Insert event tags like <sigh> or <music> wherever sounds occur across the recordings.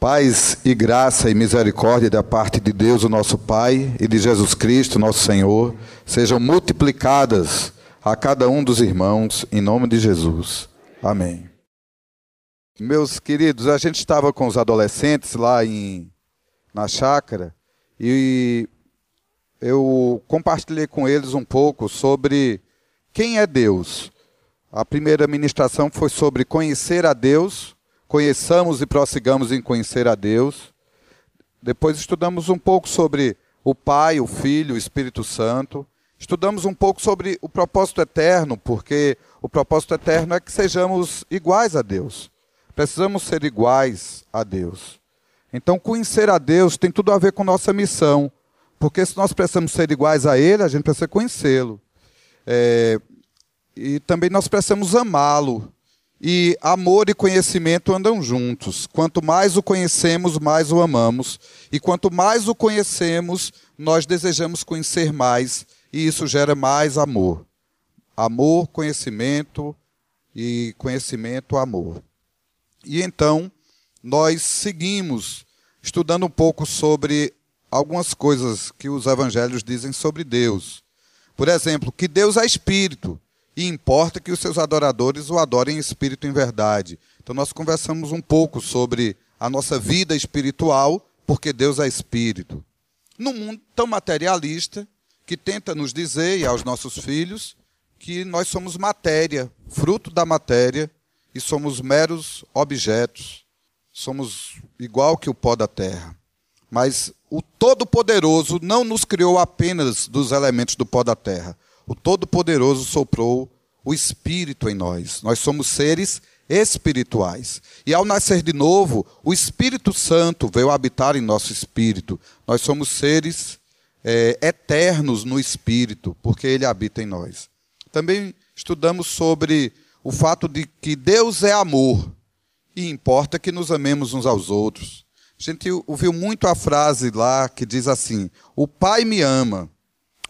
Paz e graça e misericórdia da parte de Deus, o nosso Pai, e de Jesus Cristo, nosso Senhor, sejam multiplicadas a cada um dos irmãos, em nome de Jesus. Amém. Meus queridos, a gente estava com os adolescentes lá em, na chácara e eu compartilhei com eles um pouco sobre quem é Deus. A primeira ministração foi sobre conhecer a Deus, conheçamos e prossigamos em conhecer a Deus. Depois estudamos um pouco sobre o Pai, o Filho, o Espírito Santo. Estudamos um pouco sobre o propósito eterno, porque o propósito eterno é que sejamos iguais a Deus. Precisamos ser iguais a Deus. Então, conhecer a Deus tem tudo a ver com nossa missão, porque se nós precisamos ser iguais a Ele, a gente precisa conhecê-lo. É, e também nós precisamos amá-lo. E amor e conhecimento andam juntos. Quanto mais o conhecemos, mais o amamos. E quanto mais o conhecemos, nós desejamos conhecer mais. E isso gera mais amor. Amor, conhecimento e conhecimento, amor. E então, nós seguimos estudando um pouco sobre algumas coisas que os evangelhos dizem sobre Deus. Por exemplo, que Deus é espírito e importa que os seus adoradores o adorem em espírito e em verdade. Então nós conversamos um pouco sobre a nossa vida espiritual, porque Deus é espírito. Num mundo tão materialista, que tenta nos dizer, e aos nossos filhos, que nós somos matéria, fruto da matéria, e somos meros objetos, somos igual que o pó da terra. Mas o Todo-Poderoso não nos criou apenas dos elementos do pó da terra. O Todo-Poderoso soprou o Espírito em nós. Nós somos seres espirituais. E ao nascer de novo, o Espírito Santo veio habitar em nosso espírito. Nós somos seres é, eternos no espírito, porque ele habita em nós. Também estudamos sobre o fato de que Deus é amor e importa que nos amemos uns aos outros. A gente ouviu muito a frase lá que diz assim: O Pai me ama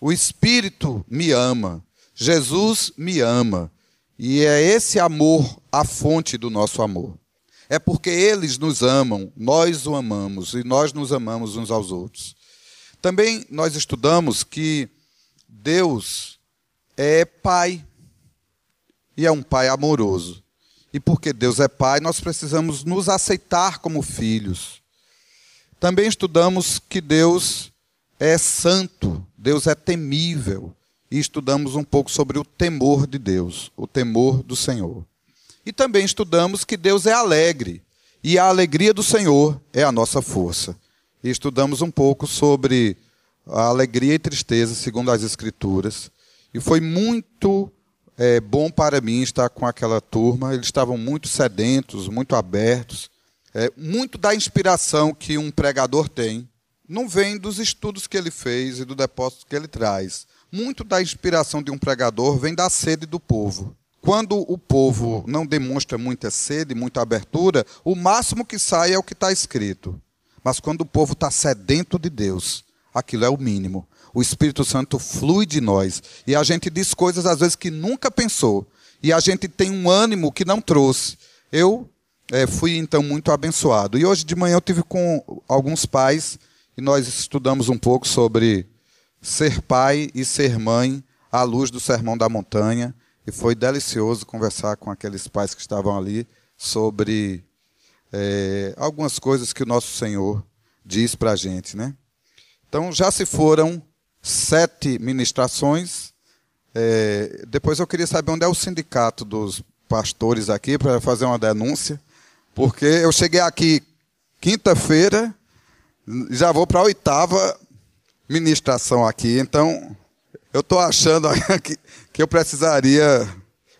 o Espírito me ama, Jesus me ama, e é esse amor a fonte do nosso amor. É porque eles nos amam, nós o amamos e nós nos amamos uns aos outros. Também nós estudamos que Deus é Pai e é um Pai amoroso. E porque Deus é Pai, nós precisamos nos aceitar como filhos. Também estudamos que Deus é santo, Deus é temível. E estudamos um pouco sobre o temor de Deus, o temor do Senhor. E também estudamos que Deus é alegre, e a alegria do Senhor é a nossa força. E estudamos um pouco sobre a alegria e tristeza, segundo as Escrituras. E foi muito é, bom para mim estar com aquela turma. Eles estavam muito sedentos, muito abertos. É, muito da inspiração que um pregador tem não vem dos estudos que ele fez e do depósito que ele traz. Muito da inspiração de um pregador vem da sede do povo. Quando o povo não demonstra muita sede, muita abertura, o máximo que sai é o que está escrito. Mas quando o povo está sedento de Deus, aquilo é o mínimo. O Espírito Santo flui de nós e a gente diz coisas às vezes que nunca pensou e a gente tem um ânimo que não trouxe. Eu é, fui então muito abençoado. E hoje de manhã eu tive com alguns pais e nós estudamos um pouco sobre ser pai e ser mãe à luz do Sermão da Montanha. E foi delicioso conversar com aqueles pais que estavam ali sobre é, algumas coisas que o nosso Senhor diz para a gente. Né? Então, já se foram sete ministrações. É, depois eu queria saber onde é o sindicato dos pastores aqui para fazer uma denúncia, porque eu cheguei aqui quinta-feira já vou para a oitava ministração aqui, então eu estou achando <laughs> que, que eu precisaria.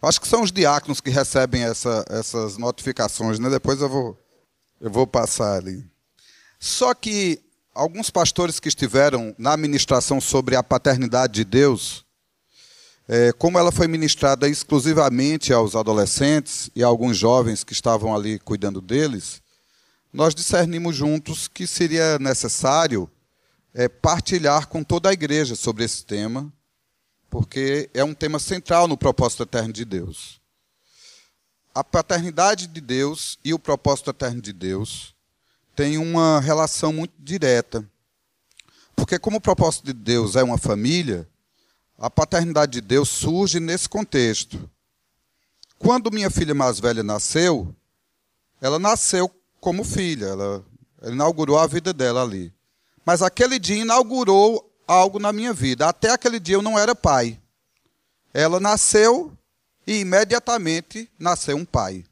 Acho que são os diáconos que recebem essa, essas notificações, né? Depois eu vou, eu vou passar ali. Só que alguns pastores que estiveram na ministração sobre a paternidade de Deus, é, como ela foi ministrada exclusivamente aos adolescentes e a alguns jovens que estavam ali cuidando deles, nós discernimos juntos que seria necessário é, partilhar com toda a igreja sobre esse tema, porque é um tema central no propósito eterno de Deus. A paternidade de Deus e o propósito eterno de Deus tem uma relação muito direta. Porque, como o propósito de Deus é uma família, a paternidade de Deus surge nesse contexto. Quando minha filha mais velha nasceu, ela nasceu como filha, ela, inaugurou a vida dela ali. Mas aquele dia inaugurou algo na minha vida. Até aquele dia eu não era pai. Ela nasceu e imediatamente nasceu um pai.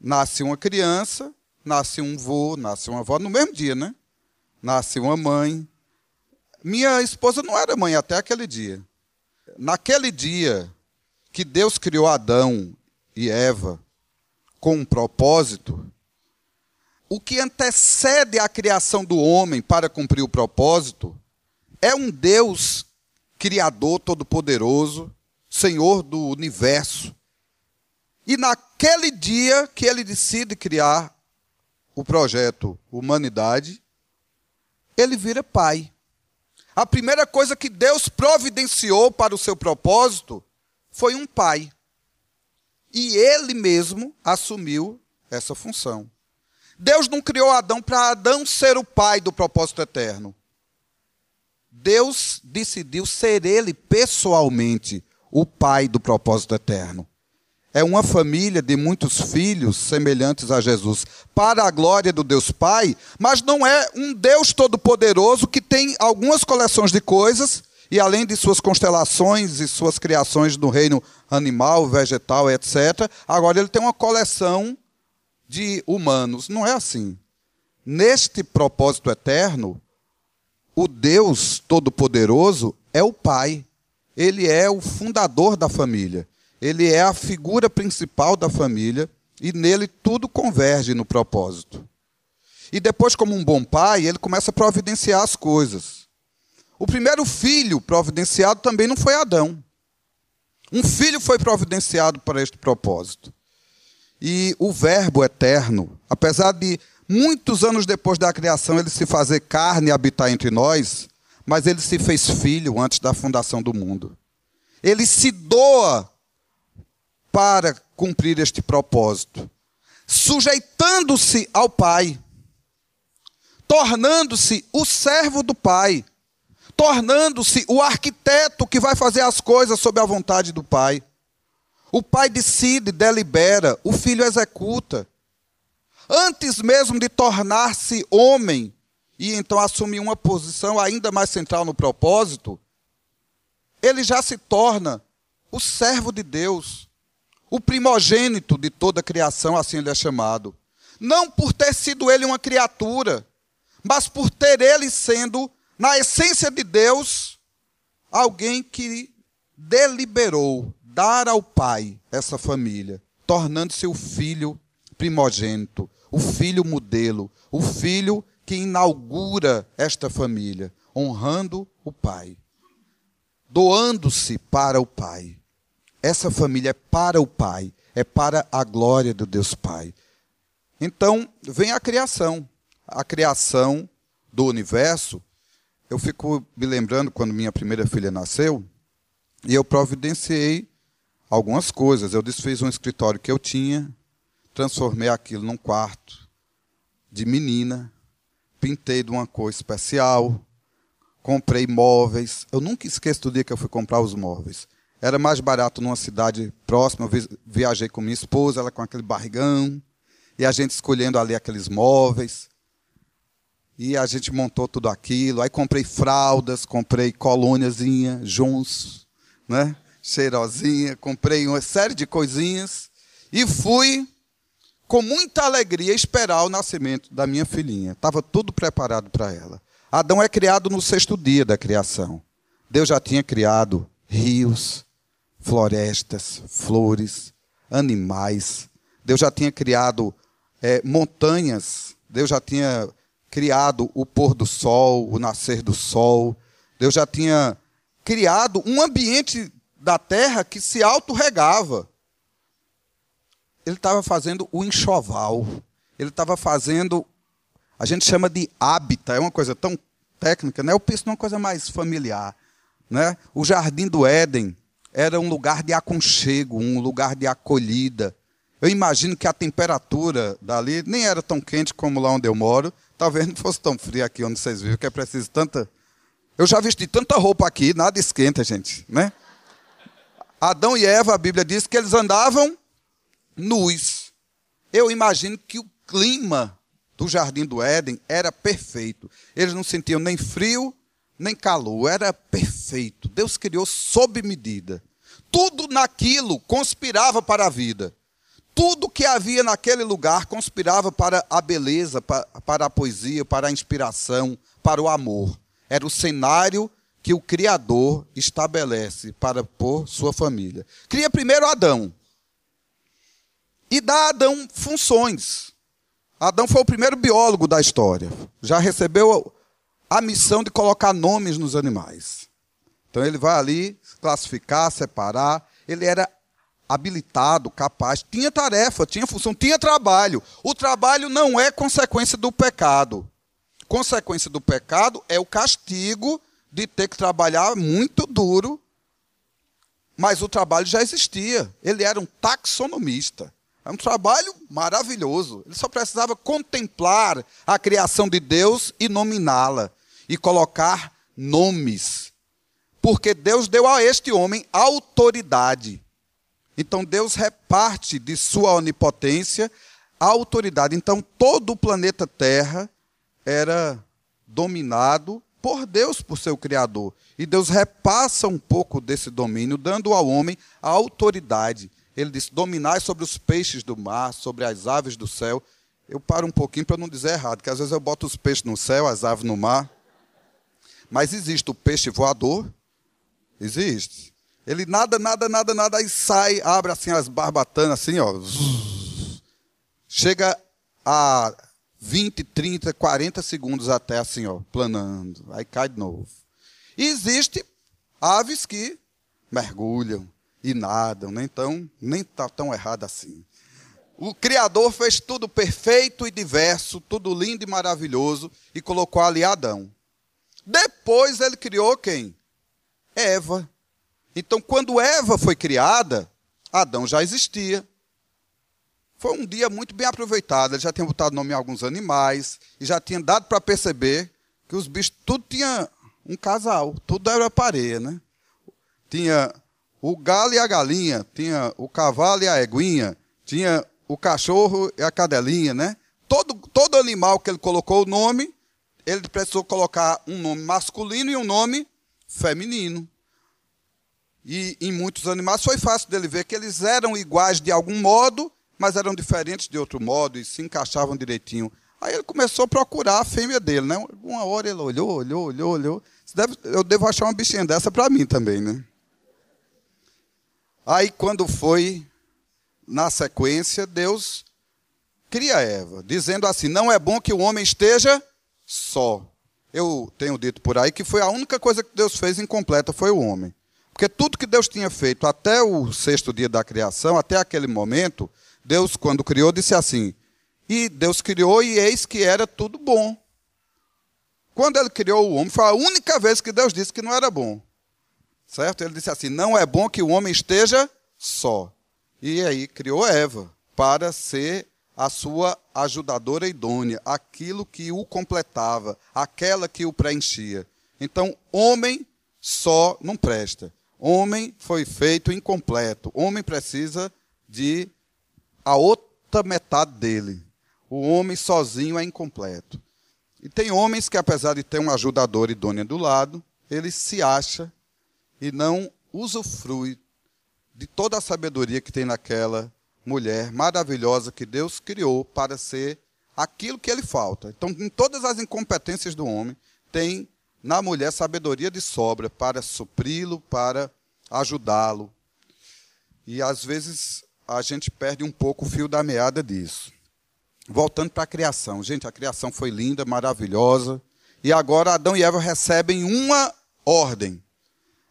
Nasce uma criança, nasce um vô, nasce uma avó no mesmo dia, né? Nasce uma mãe. Minha esposa não era mãe até aquele dia. Naquele dia que Deus criou Adão e Eva com um propósito, o que antecede a criação do homem para cumprir o propósito é um Deus Criador Todo-Poderoso, Senhor do universo. E naquele dia que ele decide criar o projeto Humanidade, ele vira pai. A primeira coisa que Deus providenciou para o seu propósito foi um pai. E ele mesmo assumiu essa função. Deus não criou Adão para Adão ser o pai do propósito eterno. Deus decidiu ser ele pessoalmente o pai do propósito eterno. É uma família de muitos filhos semelhantes a Jesus, para a glória do Deus Pai, mas não é um Deus todo-poderoso que tem algumas coleções de coisas e além de suas constelações e suas criações no reino animal, vegetal, etc., agora ele tem uma coleção de humanos. Não é assim. Neste propósito eterno, o Deus Todo-Poderoso é o Pai. Ele é o fundador da família. Ele é a figura principal da família e nele tudo converge no propósito. E depois, como um bom pai, ele começa a providenciar as coisas. O primeiro filho providenciado também não foi Adão. Um filho foi providenciado para este propósito. E o Verbo eterno, apesar de muitos anos depois da criação ele se fazer carne e habitar entre nós, mas ele se fez filho antes da fundação do mundo. Ele se doa para cumprir este propósito, sujeitando-se ao Pai, tornando-se o servo do Pai, tornando-se o arquiteto que vai fazer as coisas sob a vontade do Pai. O pai decide, delibera, o filho executa. Antes mesmo de tornar-se homem e então assumir uma posição ainda mais central no propósito, ele já se torna o servo de Deus, o primogênito de toda a criação, assim ele é chamado. Não por ter sido ele uma criatura, mas por ter ele sendo, na essência de Deus, alguém que deliberou dar ao pai essa família, tornando-se o filho primogênito, o filho modelo, o filho que inaugura esta família, honrando o pai, doando-se para o pai. Essa família é para o pai, é para a glória do Deus Pai. Então, vem a criação. A criação do universo. Eu fico me lembrando quando minha primeira filha nasceu, e eu providenciei algumas coisas. Eu desfiz um escritório que eu tinha, transformei aquilo num quarto de menina, pintei de uma cor especial, comprei móveis. Eu nunca esqueço do dia que eu fui comprar os móveis. Era mais barato numa cidade próxima. Eu viajei com minha esposa, ela com aquele barrigão, e a gente escolhendo ali aqueles móveis. E a gente montou tudo aquilo. Aí comprei fraldas, comprei colôniazinha, Jons, né? Cheirosinha, comprei uma série de coisinhas e fui com muita alegria esperar o nascimento da minha filhinha. Estava tudo preparado para ela. Adão é criado no sexto dia da criação. Deus já tinha criado rios, florestas, flores, animais. Deus já tinha criado é, montanhas. Deus já tinha criado o pôr do sol, o nascer do sol. Deus já tinha criado um ambiente da terra que se autorregava. Ele estava fazendo o enxoval. Ele estava fazendo, a gente chama de hábitat, é uma coisa tão técnica, né? eu penso numa coisa mais familiar. Né? O Jardim do Éden era um lugar de aconchego, um lugar de acolhida. Eu imagino que a temperatura dali nem era tão quente como lá onde eu moro. Talvez não fosse tão frio aqui onde vocês vivem, que é preciso tanta. Eu já vesti tanta roupa aqui, nada esquenta, gente, né? Adão e Eva, a Bíblia diz que eles andavam nus. Eu imagino que o clima do jardim do Éden era perfeito. Eles não sentiam nem frio, nem calor, era perfeito. Deus criou sob medida. Tudo naquilo conspirava para a vida. Tudo que havia naquele lugar conspirava para a beleza, para a poesia, para a inspiração, para o amor. Era o cenário que o Criador estabelece para pôr sua família. Cria primeiro Adão. E dá a Adão funções. Adão foi o primeiro biólogo da história. Já recebeu a missão de colocar nomes nos animais. Então ele vai ali classificar, separar. Ele era habilitado, capaz, tinha tarefa, tinha função, tinha trabalho. O trabalho não é consequência do pecado. Consequência do pecado é o castigo de ter que trabalhar muito duro, mas o trabalho já existia. Ele era um taxonomista. É um trabalho maravilhoso. Ele só precisava contemplar a criação de Deus e nominá-la e colocar nomes. Porque Deus deu a este homem autoridade. Então Deus reparte de sua onipotência a autoridade. Então todo o planeta Terra era dominado por Deus, por seu Criador. E Deus repassa um pouco desse domínio, dando ao homem a autoridade. Ele disse: dominai sobre os peixes do mar, sobre as aves do céu. Eu paro um pouquinho para não dizer errado, porque às vezes eu boto os peixes no céu, as aves no mar. Mas existe o peixe voador, existe. Ele nada, nada, nada, nada, aí sai, abre assim as barbatanas, assim, ó. Chega a 20, 30, 40 segundos até assim, ó, planando. Aí cai de novo. E existe aves que mergulham e nadam, né? então nem está tão errado assim. O Criador fez tudo perfeito e diverso, tudo lindo e maravilhoso, e colocou ali Adão. Depois ele criou quem? Eva. Então, quando Eva foi criada, Adão já existia. Foi um dia muito bem aproveitado. Ele já tinha botado nome em alguns animais e já tinha dado para perceber que os bichos tudo tinha um casal, tudo era pareia, né? Tinha o galo e a galinha, tinha o cavalo e a eguinha, tinha o cachorro e a cadelinha, né? Todo, todo animal que ele colocou o nome, ele precisou colocar um nome masculino e um nome feminino. E em muitos animais foi fácil dele ver que eles eram iguais de algum modo, mas eram diferentes de outro modo e se encaixavam direitinho. Aí ele começou a procurar a fêmea dele, né? Uma hora ele olhou, olhou, olhou, olhou. Deve, eu devo achar uma bichinha dessa para mim também, né? Aí quando foi na sequência, Deus cria Eva, dizendo assim: não é bom que o homem esteja só. Eu tenho dito por aí que foi a única coisa que Deus fez incompleta foi o homem. Porque tudo que Deus tinha feito até o sexto dia da criação, até aquele momento, Deus, quando criou, disse assim: E Deus criou, e eis que era tudo bom. Quando ele criou o homem, foi a única vez que Deus disse que não era bom. Certo? Ele disse assim: Não é bom que o homem esteja só. E aí criou Eva para ser a sua ajudadora idônea, aquilo que o completava, aquela que o preenchia. Então, homem só não presta. Homem foi feito incompleto. Homem precisa de a outra metade dele. O homem sozinho é incompleto. E tem homens que, apesar de ter um ajudador idôneo do lado, ele se acha e não usufrui de toda a sabedoria que tem naquela mulher maravilhosa que Deus criou para ser aquilo que ele falta. Então, em todas as incompetências do homem, tem na mulher sabedoria de sobra para supri-lo, para ajudá-lo. E às vezes a gente perde um pouco o fio da meada disso. Voltando para a criação. Gente, a criação foi linda, maravilhosa. E agora Adão e Eva recebem uma ordem.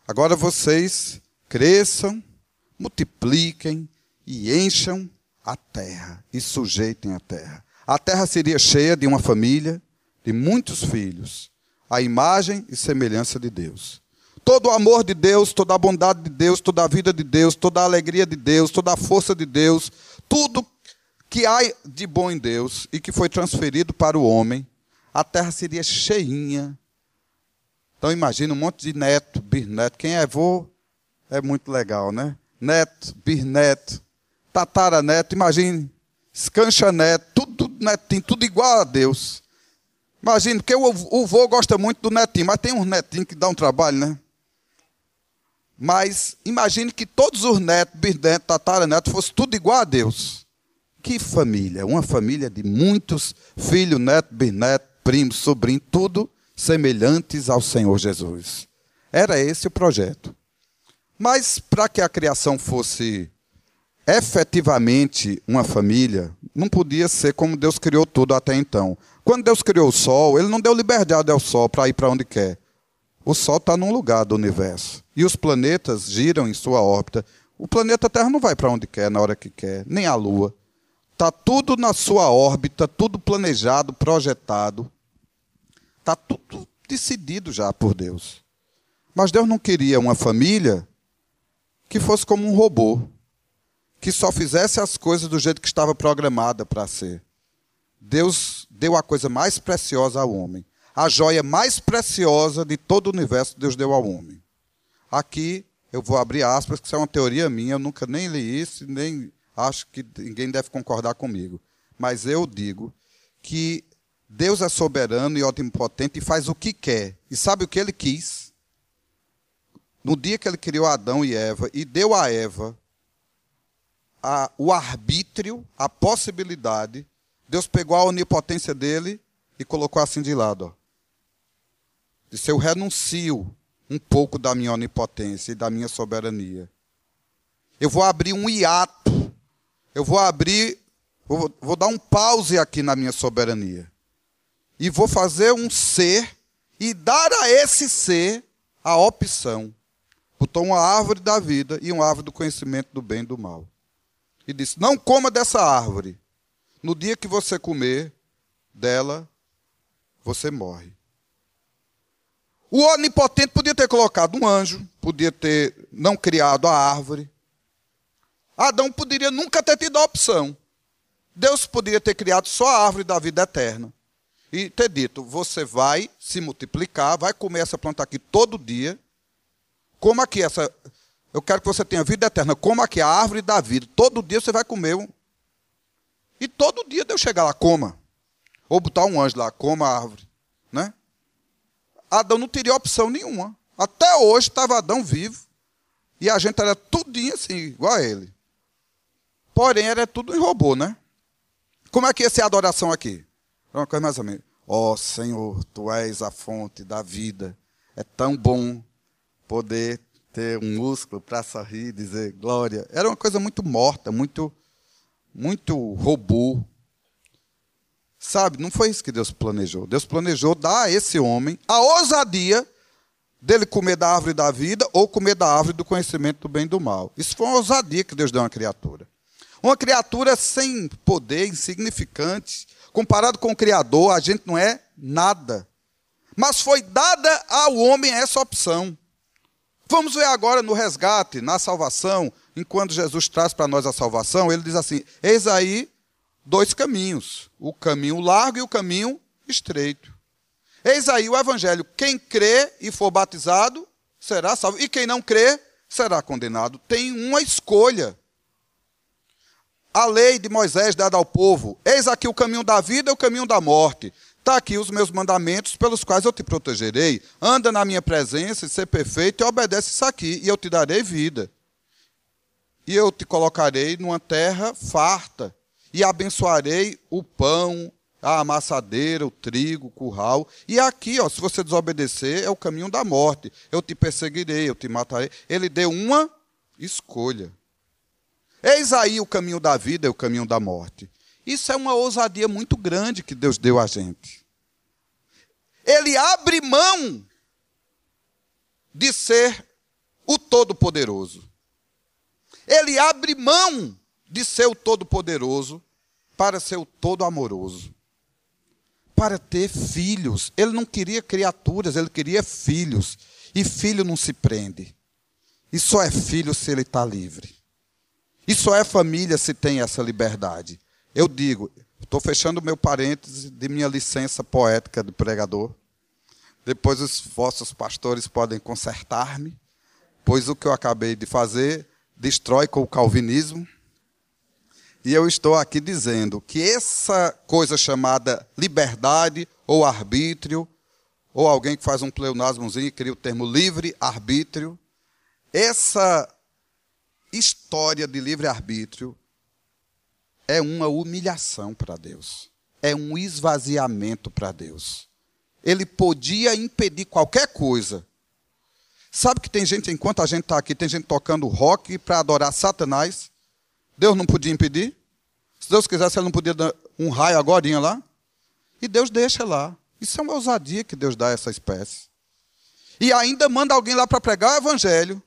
Agora vocês cresçam, multipliquem e encham a terra e sujeitem a terra. A terra seria cheia de uma família, de muitos filhos a imagem e semelhança de Deus. Todo o amor de Deus, toda a bondade de Deus, toda a vida de Deus, toda a alegria de Deus, toda a força de Deus, tudo que há de bom em Deus e que foi transferido para o homem, a terra seria cheinha. Então imagina um monte de neto, bisneto. Quem é avô é muito legal, né? Neto, bisneto, tataraneto, imagine, escancha neto, tudo, tudo netinho, tudo igual a Deus. Imagina, porque o, o vô gosta muito do netinho, mas tem uns netinhos que dá um trabalho, né? Mas imagine que todos os netos, bisnetos, tataranetos, fossem tudo igual a Deus. Que família, uma família de muitos filhos, netos, bisnetos, primos, sobrinhos, tudo semelhantes ao Senhor Jesus. Era esse o projeto. Mas para que a criação fosse efetivamente uma família, não podia ser como Deus criou tudo até então. Quando Deus criou o sol, ele não deu liberdade ao sol para ir para onde quer. O sol está num lugar do universo. E os planetas giram em sua órbita. O planeta Terra não vai para onde quer, na hora que quer, nem a Lua. Está tudo na sua órbita, tudo planejado, projetado. Está tudo decidido já por Deus. Mas Deus não queria uma família que fosse como um robô, que só fizesse as coisas do jeito que estava programada para ser. Deus deu a coisa mais preciosa ao homem. A joia mais preciosa de todo o universo Deus deu ao homem. Aqui eu vou abrir aspas, que isso é uma teoria minha, eu nunca nem li isso, nem acho que ninguém deve concordar comigo. Mas eu digo que Deus é soberano e onipotente e faz o que quer. E sabe o que ele quis? No dia que ele criou Adão e Eva e deu a Eva a, o arbítrio, a possibilidade, Deus pegou a onipotência dele e colocou assim de lado. Ó. Disse: Eu renuncio um pouco da minha onipotência e da minha soberania. Eu vou abrir um hiato. Eu vou abrir, vou, vou dar um pause aqui na minha soberania. E vou fazer um ser e dar a esse ser a opção. Botou uma árvore da vida e uma árvore do conhecimento do bem e do mal. E disse: Não coma dessa árvore. No dia que você comer dela, você morre. O onipotente podia ter colocado um anjo, podia ter não criado a árvore. Adão poderia nunca ter tido a opção. Deus poderia ter criado só a árvore da vida eterna. E ter dito: você vai se multiplicar, vai comer essa planta aqui todo dia. Coma aqui essa. Eu quero que você tenha vida eterna. Coma aqui a árvore da vida. Todo dia você vai comer um. E todo dia Deus chegar lá, coma. Ou botar um anjo lá, coma a árvore. Né? Adão não teria opção nenhuma. Até hoje estava Adão vivo. E a gente era tudinho assim, igual a ele. Porém, era tudo em robô, né? Como é que ia ser a adoração aqui? Uma coisa mais ou menos. Ó oh, Senhor, Tu és a fonte da vida. É tão bom poder ter um músculo para sorrir, dizer glória. Era uma coisa muito morta, muito, muito robô. Sabe, não foi isso que Deus planejou. Deus planejou dar a esse homem a ousadia dele comer da árvore da vida ou comer da árvore do conhecimento do bem e do mal. Isso foi uma ousadia que Deus deu a uma criatura. Uma criatura sem poder, insignificante. Comparado com o Criador, a gente não é nada. Mas foi dada ao homem essa opção. Vamos ver agora no resgate, na salvação, enquanto Jesus traz para nós a salvação, ele diz assim: Eis aí dois caminhos, o caminho largo e o caminho estreito. Eis aí o evangelho: quem crê e for batizado será salvo, e quem não crê será condenado. Tem uma escolha. A lei de Moisés dada ao povo: eis aqui o caminho da vida e o caminho da morte. Está aqui os meus mandamentos pelos quais eu te protegerei. Anda na minha presença e ser perfeito e obedece isso aqui, e eu te darei vida. E eu te colocarei numa terra farta, e abençoarei o pão, a amassadeira, o trigo, o curral. E aqui, ó, se você desobedecer, é o caminho da morte. Eu te perseguirei, eu te matarei. Ele deu uma escolha. Eis aí o caminho da vida e o caminho da morte. Isso é uma ousadia muito grande que Deus deu a gente. Ele abre mão de ser o Todo-Poderoso. Ele abre mão de ser o Todo-Poderoso para ser o Todo-Amoroso. para ter filhos. Ele não queria criaturas, ele queria filhos. E filho não se prende. E só é filho se ele está livre. E só é família se tem essa liberdade. Eu digo, estou fechando meu parêntese de minha licença poética de pregador. Depois os vossos pastores podem consertar-me, pois o que eu acabei de fazer destrói com o calvinismo. E eu estou aqui dizendo que essa coisa chamada liberdade ou arbítrio, ou alguém que faz um pleonasmozinho e cria o termo livre-arbítrio, essa história de livre-arbítrio é uma humilhação para Deus. É um esvaziamento para Deus. Ele podia impedir qualquer coisa. Sabe que tem gente, enquanto a gente está aqui, tem gente tocando rock para adorar Satanás. Deus não podia impedir? Se Deus quisesse, ele não podia dar um raio agora lá? E Deus deixa lá. Isso é uma ousadia que Deus dá a essa espécie. E ainda manda alguém lá para pregar o evangelho.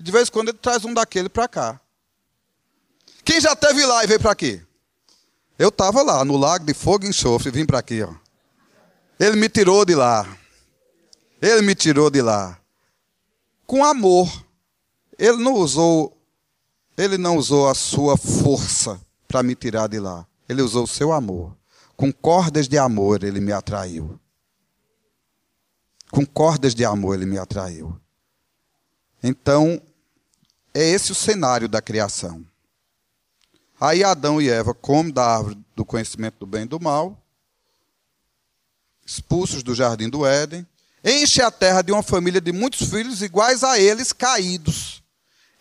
De vez em quando ele traz um daquele para cá. Quem já teve lá e veio para aqui? Eu estava lá, no lago de fogo e enxofre, vim para aqui. Ó. Ele me tirou de lá. Ele me tirou de lá. Com amor. Ele não usou ele não usou a sua força para me tirar de lá. Ele usou o seu amor. Com cordas de amor ele me atraiu. Com cordas de amor ele me atraiu. Então, é esse o cenário da criação. Aí Adão e Eva comem da árvore do conhecimento do bem e do mal, expulsos do jardim do Éden, enche a terra de uma família de muitos filhos iguais a eles caídos.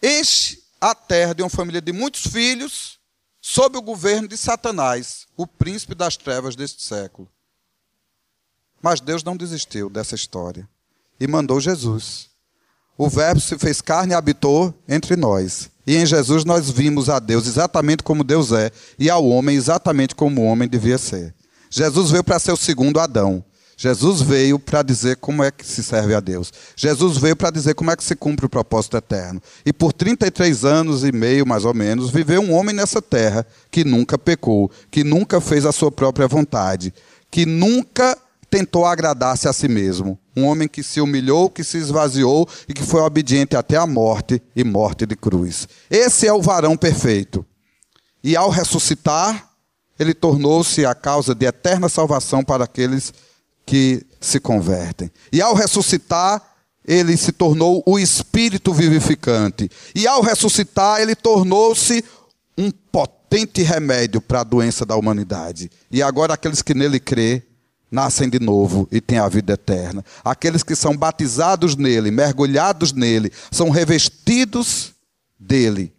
Enche a terra de uma família de muitos filhos, sob o governo de Satanás, o príncipe das trevas deste século. Mas Deus não desistiu dessa história e mandou Jesus. O Verbo se fez carne e habitou entre nós. E em Jesus nós vimos a Deus exatamente como Deus é e ao homem exatamente como o homem devia ser. Jesus veio para ser o segundo Adão. Jesus veio para dizer como é que se serve a Deus. Jesus veio para dizer como é que se cumpre o propósito eterno. E por 33 anos e meio, mais ou menos, viveu um homem nessa terra que nunca pecou, que nunca fez a sua própria vontade, que nunca tentou agradar-se a si mesmo. Um homem que se humilhou, que se esvaziou e que foi obediente até a morte e morte de cruz. Esse é o varão perfeito. E ao ressuscitar, ele tornou-se a causa de eterna salvação para aqueles que que se convertem. E ao ressuscitar, ele se tornou o espírito vivificante. E ao ressuscitar, ele tornou-se um potente remédio para a doença da humanidade. E agora aqueles que nele crê nascem de novo e têm a vida eterna. Aqueles que são batizados nele, mergulhados nele, são revestidos dele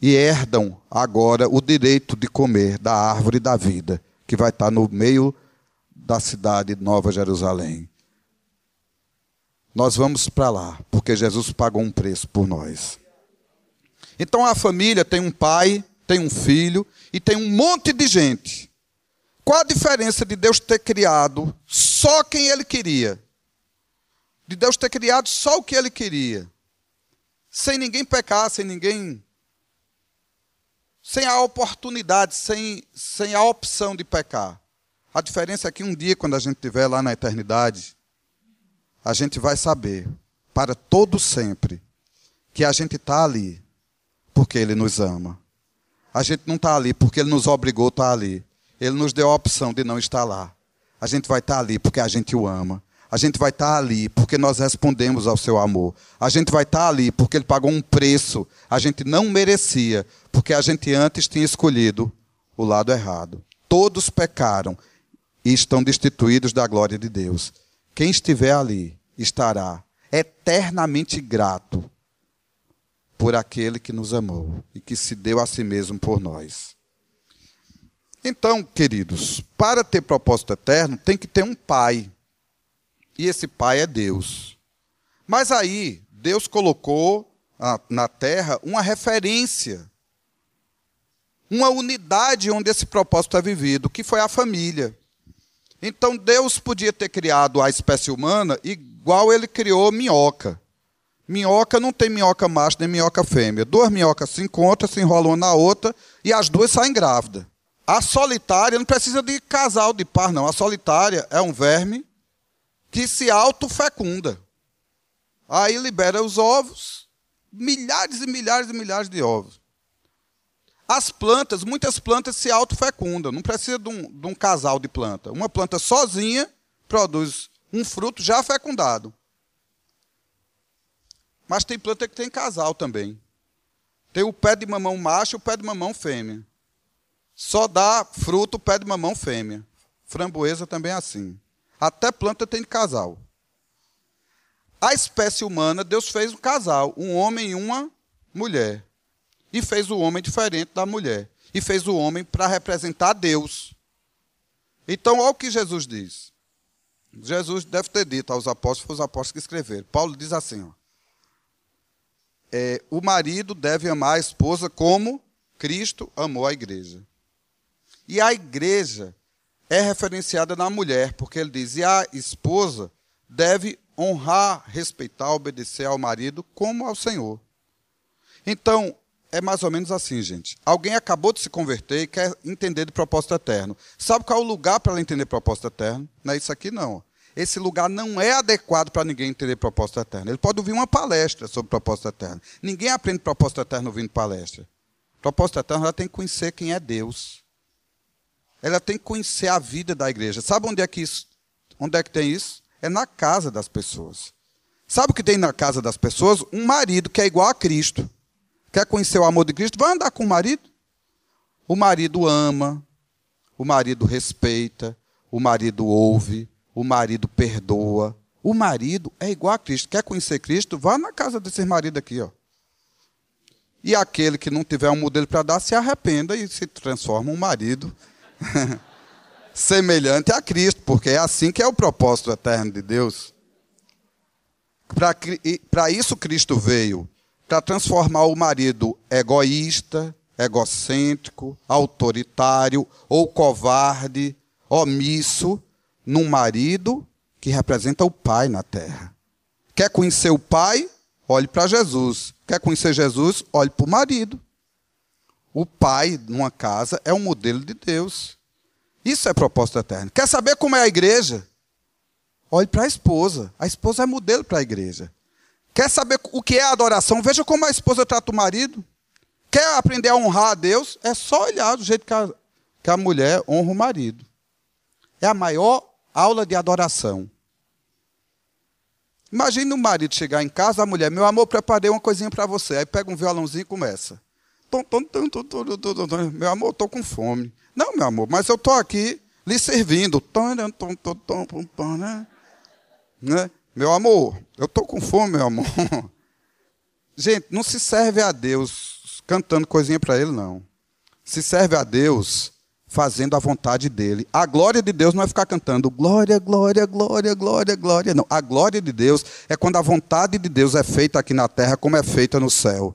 e herdam agora o direito de comer da árvore da vida, que vai estar no meio da cidade de Nova Jerusalém. Nós vamos para lá, porque Jesus pagou um preço por nós. Então a família tem um pai, tem um filho e tem um monte de gente. Qual a diferença de Deus ter criado só quem ele queria? De Deus ter criado só o que ele queria. Sem ninguém pecar, sem ninguém. Sem a oportunidade, sem, sem a opção de pecar. A diferença é que um dia, quando a gente estiver lá na eternidade, a gente vai saber, para todo sempre, que a gente está ali porque Ele nos ama. A gente não está ali porque Ele nos obrigou a estar tá ali. Ele nos deu a opção de não estar lá. A gente vai estar tá ali porque a gente o ama. A gente vai estar tá ali porque nós respondemos ao seu amor. A gente vai estar ali porque ele pagou um preço. A gente não merecia, porque a gente antes tinha escolhido o lado errado. Todos pecaram e estão destituídos da glória de Deus. Quem estiver ali estará eternamente grato por aquele que nos amou e que se deu a si mesmo por nós. Então, queridos, para ter propósito eterno, tem que ter um pai. E esse pai é Deus. Mas aí, Deus colocou na terra uma referência, uma unidade onde esse propósito é vivido, que foi a família. Então Deus podia ter criado a espécie humana igual ele criou minhoca. Minhoca não tem minhoca macho nem minhoca fêmea. Duas minhocas se encontram, se enrolam na outra e as duas saem grávidas. A solitária não precisa de casal de par, não. A solitária é um verme que se autofecunda. Aí libera os ovos, milhares e milhares e milhares de ovos. As plantas, muitas plantas se autofecundam, não precisa de um, de um casal de planta. Uma planta sozinha produz um fruto já fecundado. Mas tem planta que tem casal também. Tem o pé de mamão macho e o pé de mamão fêmea. Só dá fruto o pé de mamão fêmea. Framboesa também é assim. Até planta tem casal. A espécie humana, Deus fez um casal, um homem e uma mulher. E fez o homem diferente da mulher. E fez o homem para representar Deus. Então, olha o que Jesus diz. Jesus deve ter dito aos apóstolos, foi os apóstolos que escreveram. Paulo diz assim: ó, é, o marido deve amar a esposa como Cristo amou a igreja. E a igreja é referenciada na mulher, porque ele diz: e a esposa deve honrar, respeitar, obedecer ao marido como ao Senhor. Então, é mais ou menos assim, gente. Alguém acabou de se converter e quer entender de propósito eterno. Sabe qual é o lugar para ela entender propósito eterno? Não é isso aqui, não. Esse lugar não é adequado para ninguém entender propósito eterno. Ele pode ouvir uma palestra sobre propósito eterno. Ninguém aprende propósito eterno ouvindo palestra. Propósito eterno, ela tem que conhecer quem é Deus ela tem que conhecer a vida da igreja. Sabe onde é que isso, onde é que tem isso? É na casa das pessoas. Sabe o que tem na casa das pessoas? Um marido que é igual a Cristo. Quer conhecer o amor de Cristo? Vai andar com o marido. O marido ama, o marido respeita, o marido ouve, o marido perdoa. O marido é igual a Cristo. Quer conhecer Cristo? Vá na casa desse marido aqui, ó. E aquele que não tiver um modelo para dar, se arrependa e se transforma um marido <laughs> semelhante a Cristo, porque é assim que é o propósito eterno de Deus. Para isso Cristo veio, para transformar o marido egoísta, egocêntrico, autoritário ou covarde, omisso, num marido que representa o Pai na terra. Quer conhecer o Pai? Olhe para Jesus. Quer conhecer Jesus? Olhe para o marido. O pai, numa casa, é um modelo de Deus. Isso é propósito eterno. Quer saber como é a igreja? Olhe para a esposa. A esposa é modelo para a igreja. Quer saber o que é adoração? Veja como a esposa trata o marido. Quer aprender a honrar a Deus? É só olhar do jeito que a, que a mulher honra o marido. É a maior aula de adoração. Imagine o marido chegar em casa, a mulher, meu amor, preparei uma coisinha para você. Aí pega um violãozinho e começa. Meu amor, estou com fome. Não, meu amor, mas eu estou aqui lhe servindo. Né? Meu amor, eu estou com fome, meu amor. <laughs> Gente, não se serve a Deus cantando coisinha para Ele, não. Se serve a Deus fazendo a vontade dele. A glória de Deus não é ficar cantando glória, glória, glória, glória, glória. Não. A glória de Deus é quando a vontade de Deus é feita aqui na terra como é feita no céu.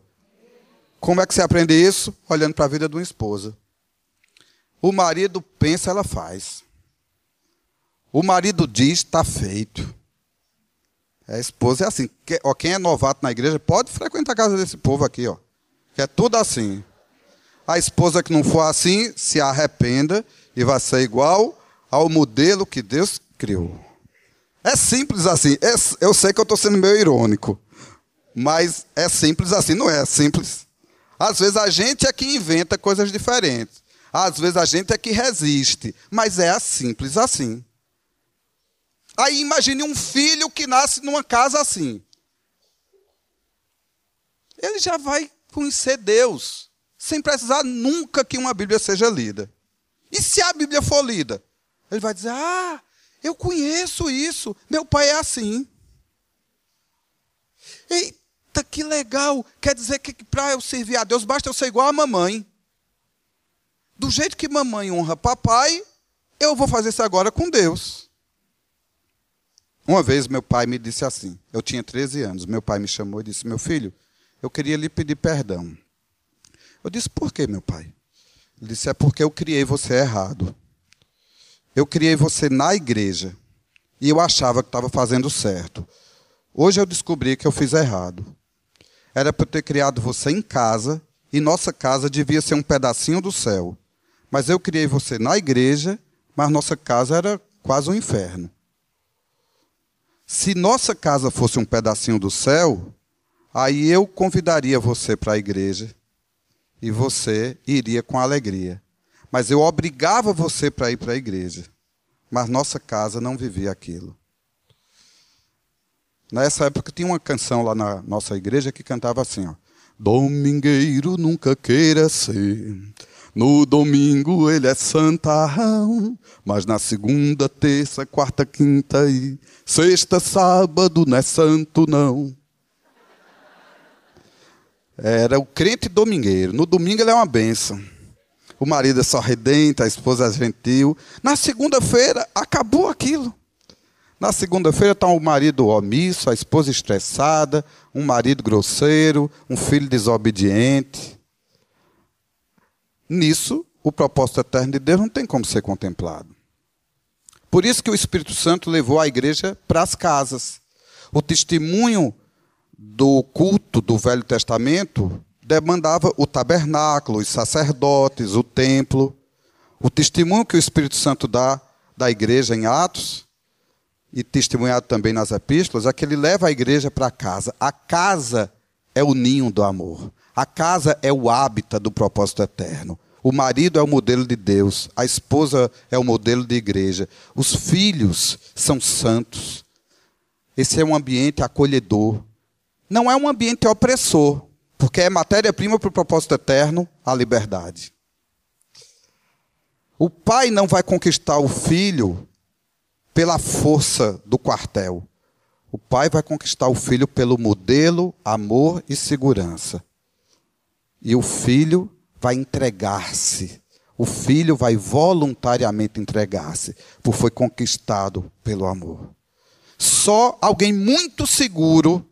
Como é que você aprende isso? Olhando para a vida de uma esposa. O marido pensa, ela faz. O marido diz, está feito. A esposa é assim. Quem é novato na igreja pode frequentar a casa desse povo aqui, ó. Que é tudo assim. A esposa que não for assim, se arrependa e vai ser igual ao modelo que Deus criou. É simples assim. É, eu sei que eu estou sendo meio irônico. Mas é simples assim, não é simples. Às vezes a gente é que inventa coisas diferentes. Às vezes a gente é que resiste. Mas é simples assim. Aí imagine um filho que nasce numa casa assim. Ele já vai conhecer Deus, sem precisar nunca que uma Bíblia seja lida. E se a Bíblia for lida? Ele vai dizer: Ah, eu conheço isso, meu pai é assim. Eita, que legal! Quer dizer que para eu servir a Deus basta eu ser igual a mamãe. Do jeito que mamãe honra papai, eu vou fazer isso agora com Deus. Uma vez meu pai me disse assim, eu tinha 13 anos, meu pai me chamou e disse: Meu filho, eu queria lhe pedir perdão. Eu disse: Por que, meu pai? Ele disse: É porque eu criei você errado. Eu criei você na igreja e eu achava que estava fazendo certo. Hoje eu descobri que eu fiz errado era para eu ter criado você em casa, e nossa casa devia ser um pedacinho do céu. Mas eu criei você na igreja, mas nossa casa era quase um inferno. Se nossa casa fosse um pedacinho do céu, aí eu convidaria você para a igreja e você iria com alegria. Mas eu obrigava você para ir para a igreja. Mas nossa casa não vivia aquilo. Nessa época tinha uma canção lá na nossa igreja que cantava assim, ó. Domingueiro nunca queira ser. No domingo ele é santarrão, mas na segunda, terça, quarta, quinta e sexta, sábado não é santo não. Era o crente domingueiro. No domingo ele é uma benção. O marido é sorridente, a esposa é gentil. Na segunda-feira acabou aquilo. Na segunda-feira está o marido omisso, a esposa estressada, um marido grosseiro, um filho desobediente. Nisso, o propósito eterno de Deus não tem como ser contemplado. Por isso que o Espírito Santo levou a igreja para as casas. O testemunho do culto do Velho Testamento demandava o tabernáculo, os sacerdotes, o templo. O testemunho que o Espírito Santo dá da igreja em Atos e testemunhado também nas epístolas, é que ele leva a igreja para casa. A casa é o ninho do amor. A casa é o hábitat do propósito eterno. O marido é o modelo de Deus, a esposa é o modelo de igreja, os filhos são santos. Esse é um ambiente acolhedor. Não é um ambiente opressor, porque é matéria-prima para o propósito eterno, a liberdade. O pai não vai conquistar o filho pela força do quartel. O pai vai conquistar o filho pelo modelo, amor e segurança. E o filho vai entregar-se. O filho vai voluntariamente entregar-se, porque foi conquistado pelo amor. Só alguém muito seguro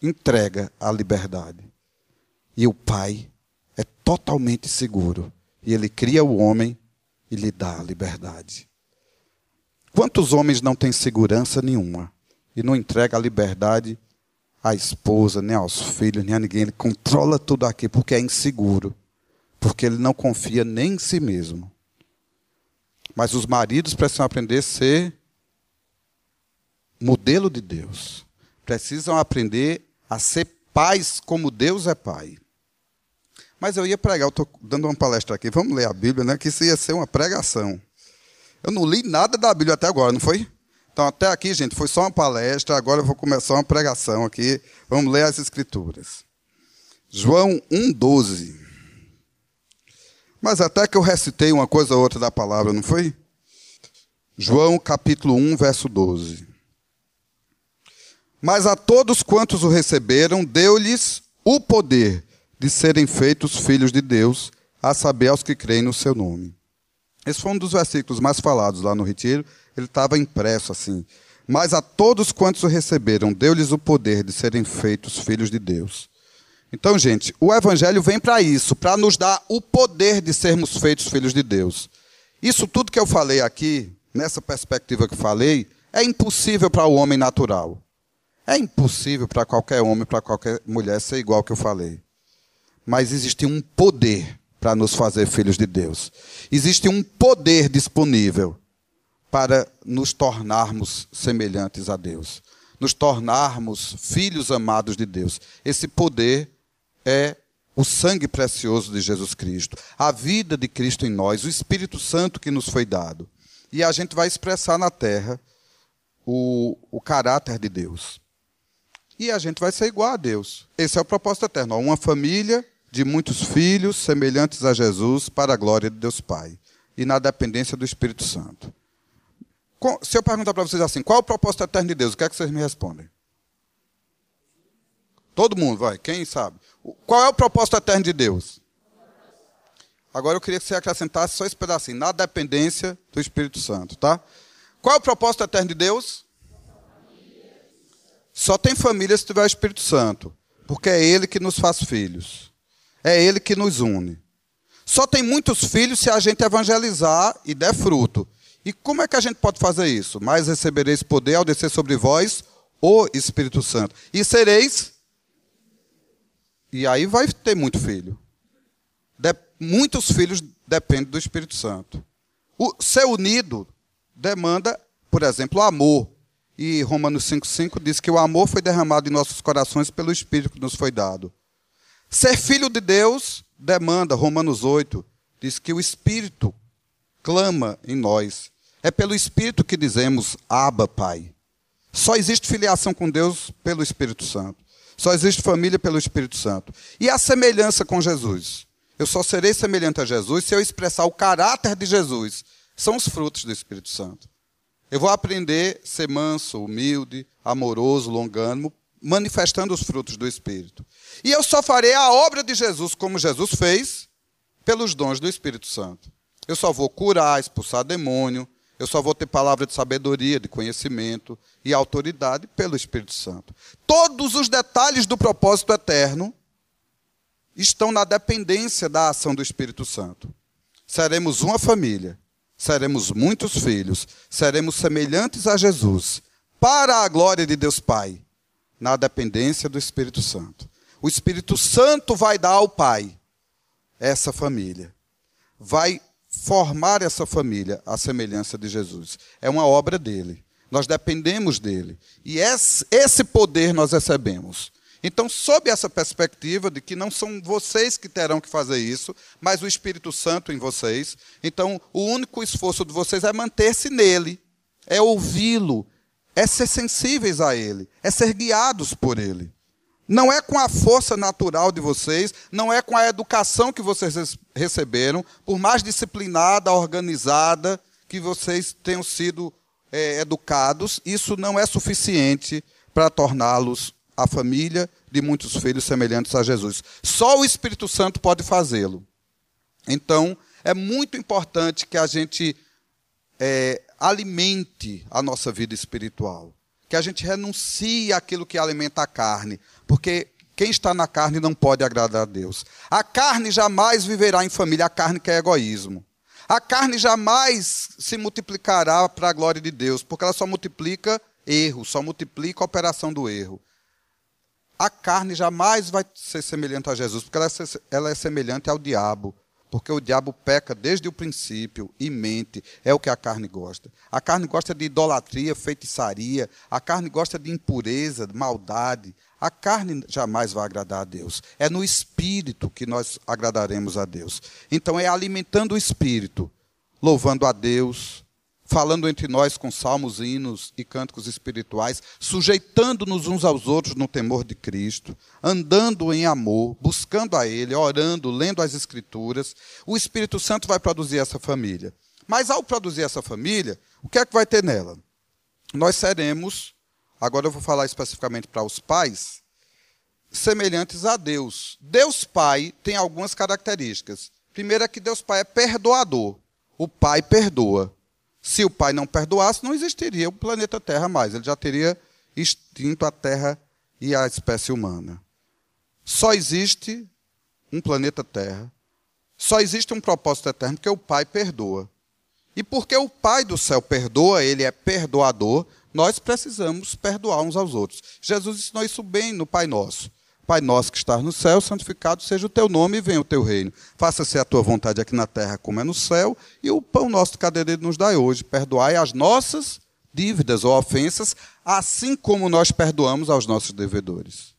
entrega a liberdade. E o pai é totalmente seguro. E ele cria o homem e lhe dá a liberdade. Quantos homens não têm segurança nenhuma e não entrega a liberdade à esposa, nem aos filhos, nem a ninguém? Ele controla tudo aqui porque é inseguro, porque ele não confia nem em si mesmo. Mas os maridos precisam aprender a ser modelo de Deus. Precisam aprender a ser pais como Deus é pai. Mas eu ia pregar, eu estou dando uma palestra aqui. Vamos ler a Bíblia, né? Que isso ia ser uma pregação. Eu não li nada da Bíblia até agora, não foi? Então, até aqui, gente, foi só uma palestra. Agora eu vou começar uma pregação aqui. Vamos ler as Escrituras. João 1,12. Mas até que eu recitei uma coisa ou outra da palavra, não foi? João capítulo 1, verso 12. Mas a todos quantos o receberam, deu-lhes o poder de serem feitos filhos de Deus, a saber, aos que creem no seu nome. Esse foi um dos versículos mais falados lá no retiro. Ele estava impresso assim. Mas a todos quantos o receberam, deu-lhes o poder de serem feitos filhos de Deus. Então, gente, o Evangelho vem para isso, para nos dar o poder de sermos feitos filhos de Deus. Isso tudo que eu falei aqui, nessa perspectiva que falei, é impossível para o homem natural. É impossível para qualquer homem, para qualquer mulher ser igual que eu falei. Mas existe um poder para nos fazer filhos de Deus. Existe um poder disponível para nos tornarmos semelhantes a Deus, nos tornarmos filhos amados de Deus. Esse poder é o sangue precioso de Jesus Cristo, a vida de Cristo em nós, o Espírito Santo que nos foi dado. E a gente vai expressar na terra o, o caráter de Deus. E a gente vai ser igual a Deus. Esse é o propósito eterno. Uma família de muitos filhos semelhantes a Jesus para a glória de Deus Pai e na dependência do Espírito Santo. Se eu perguntar para vocês assim, qual é o propósito eterno de Deus? O que é que vocês me respondem? Todo mundo, vai. Quem sabe? Qual é o propósito eterno de Deus? Agora eu queria que você acrescentasse só esse pedacinho, na dependência do Espírito Santo, tá? Qual é o propósito eterno de Deus? Só tem família se tiver o Espírito Santo, porque é Ele que nos faz filhos. É Ele que nos une. Só tem muitos filhos se a gente evangelizar e der fruto. E como é que a gente pode fazer isso? Mas recebereis poder ao descer sobre vós o Espírito Santo. E sereis. E aí vai ter muito filho. De... Muitos filhos depende do Espírito Santo. O ser unido demanda, por exemplo, amor. E Romanos 5,5 diz que o amor foi derramado em nossos corações pelo Espírito que nos foi dado. Ser filho de Deus demanda, Romanos 8, diz que o Espírito clama em nós. É pelo Espírito que dizemos, Abba, Pai. Só existe filiação com Deus pelo Espírito Santo. Só existe família pelo Espírito Santo. E a semelhança com Jesus? Eu só serei semelhante a Jesus se eu expressar o caráter de Jesus. São os frutos do Espírito Santo. Eu vou aprender a ser manso, humilde, amoroso, longânimo, manifestando os frutos do Espírito. E eu só farei a obra de Jesus como Jesus fez, pelos dons do Espírito Santo. Eu só vou curar, expulsar demônio, eu só vou ter palavra de sabedoria, de conhecimento e autoridade pelo Espírito Santo. Todos os detalhes do propósito eterno estão na dependência da ação do Espírito Santo. Seremos uma família, seremos muitos filhos, seremos semelhantes a Jesus, para a glória de Deus Pai, na dependência do Espírito Santo. O Espírito Santo vai dar ao Pai essa família. Vai formar essa família à semelhança de Jesus. É uma obra dele. Nós dependemos dele. E esse poder nós recebemos. Então, sob essa perspectiva de que não são vocês que terão que fazer isso, mas o Espírito Santo em vocês, então o único esforço de vocês é manter-se nele, é ouvi-lo, é ser sensíveis a ele, é ser guiados por ele. Não é com a força natural de vocês, não é com a educação que vocês receberam, por mais disciplinada, organizada que vocês tenham sido é, educados, isso não é suficiente para torná-los a família de muitos filhos semelhantes a Jesus. Só o Espírito Santo pode fazê-lo. Então, é muito importante que a gente é, alimente a nossa vida espiritual que a gente renuncie àquilo que alimenta a carne, porque quem está na carne não pode agradar a Deus. A carne jamais viverá em família, a carne que é egoísmo. A carne jamais se multiplicará para a glória de Deus, porque ela só multiplica erro, só multiplica a operação do erro. A carne jamais vai ser semelhante a Jesus, porque ela é semelhante ao diabo. Porque o diabo peca desde o princípio e mente, é o que a carne gosta. A carne gosta de idolatria, feitiçaria, a carne gosta de impureza, de maldade. A carne jamais vai agradar a Deus. É no espírito que nós agradaremos a Deus. Então é alimentando o espírito, louvando a Deus, falando entre nós com salmos, hinos e cânticos espirituais, sujeitando-nos uns aos outros no temor de Cristo, andando em amor, buscando a Ele, orando, lendo as Escrituras, o Espírito Santo vai produzir essa família. Mas ao produzir essa família, o que é que vai ter nela? Nós seremos, agora eu vou falar especificamente para os pais, semelhantes a Deus. Deus Pai tem algumas características. Primeiro é que Deus Pai é perdoador. O Pai perdoa. Se o pai não perdoasse, não existiria o planeta Terra mais. Ele já teria extinto a Terra e a espécie humana. Só existe um planeta Terra. Só existe um propósito eterno porque o Pai perdoa. E porque o Pai do céu perdoa, ele é perdoador, nós precisamos perdoar uns aos outros. Jesus ensinou isso bem no Pai Nosso. Pai nosso que estás no céu, santificado seja o teu nome e venha o teu reino. Faça-se a tua vontade aqui na terra como é no céu, e o pão nosso de cada dia nos dai hoje. Perdoai as nossas dívidas ou ofensas, assim como nós perdoamos aos nossos devedores.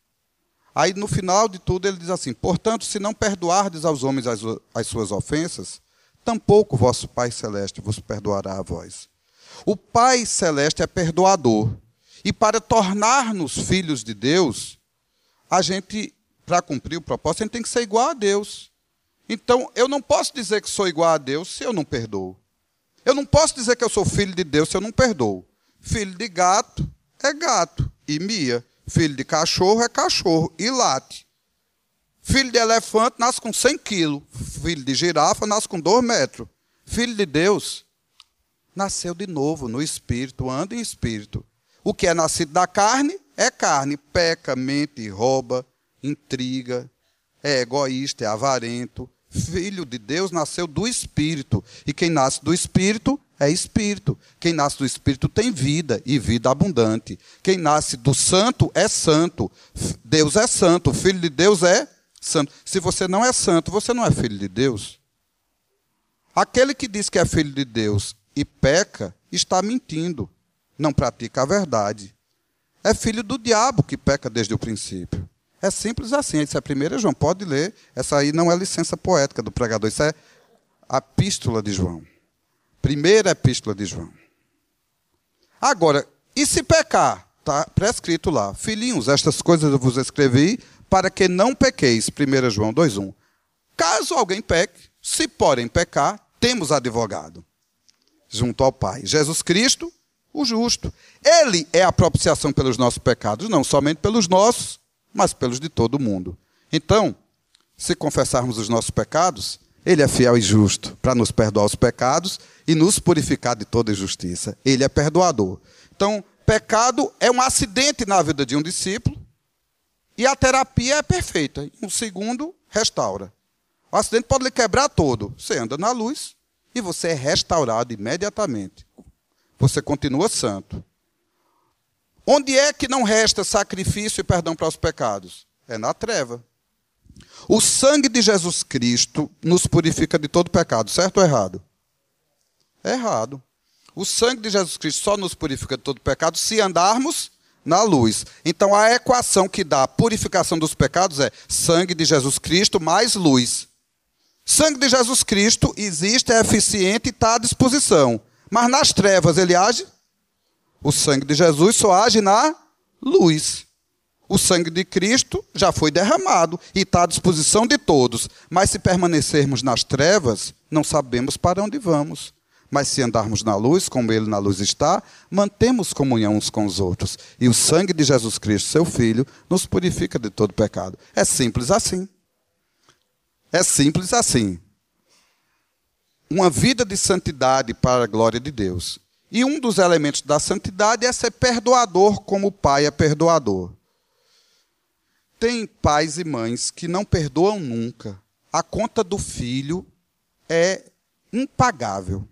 Aí no final de tudo ele diz assim: Portanto, se não perdoardes aos homens as, as suas ofensas, tampouco vosso Pai Celeste vos perdoará a vós. O Pai Celeste é perdoador. E para tornar-nos filhos de Deus, a gente, para cumprir o propósito, a gente tem que ser igual a Deus. Então, eu não posso dizer que sou igual a Deus se eu não perdoo. Eu não posso dizer que eu sou filho de Deus se eu não perdoo. Filho de gato é gato e mia. Filho de cachorro é cachorro e late. Filho de elefante nasce com 100 quilos. Filho de girafa nasce com 2 metros. Filho de Deus nasceu de novo no espírito, anda em espírito. O que é nascido da carne é carne, peca, mente, rouba, intriga, é egoísta, é avarento. Filho de Deus nasceu do Espírito. E quem nasce do Espírito é Espírito. Quem nasce do Espírito tem vida e vida abundante. Quem nasce do Santo é Santo. Deus é Santo. Filho de Deus é Santo. Se você não é santo, você não é filho de Deus. Aquele que diz que é filho de Deus e peca, está mentindo, não pratica a verdade. É filho do diabo que peca desde o princípio. É simples assim. Isso é a primeira João. Pode ler. Essa aí não é licença poética do pregador. Isso é a epístola de João. Primeira epístola de João. Agora, e se pecar? Está prescrito lá. Filhinhos, estas coisas eu vos escrevi para que não pequeis. 1 João 2,1. Caso alguém peque, se porém pecar, temos advogado junto ao Pai. Jesus Cristo, o justo. Ele é a propiciação pelos nossos pecados, não somente pelos nossos, mas pelos de todo mundo. Então, se confessarmos os nossos pecados, ele é fiel e justo para nos perdoar os pecados e nos purificar de toda injustiça. Ele é perdoador. Então, pecado é um acidente na vida de um discípulo e a terapia é perfeita. Um segundo, restaura. O acidente pode lhe quebrar todo. Você anda na luz e você é restaurado imediatamente. Você continua santo. Onde é que não resta sacrifício e perdão para os pecados? É na treva. O sangue de Jesus Cristo nos purifica de todo pecado, certo ou errado? Errado. O sangue de Jesus Cristo só nos purifica de todo pecado se andarmos na luz. Então a equação que dá a purificação dos pecados é sangue de Jesus Cristo mais luz. Sangue de Jesus Cristo existe, é eficiente e está à disposição. Mas nas trevas ele age? O sangue de Jesus só age na luz. O sangue de Cristo já foi derramado e está à disposição de todos. Mas se permanecermos nas trevas, não sabemos para onde vamos. Mas se andarmos na luz, como Ele na luz está, mantemos comunhão uns com os outros. E o sangue de Jesus Cristo, seu Filho, nos purifica de todo pecado. É simples assim. É simples assim. Uma vida de santidade para a glória de Deus. E um dos elementos da santidade é ser perdoador, como o pai é perdoador. Tem pais e mães que não perdoam nunca. A conta do filho é impagável.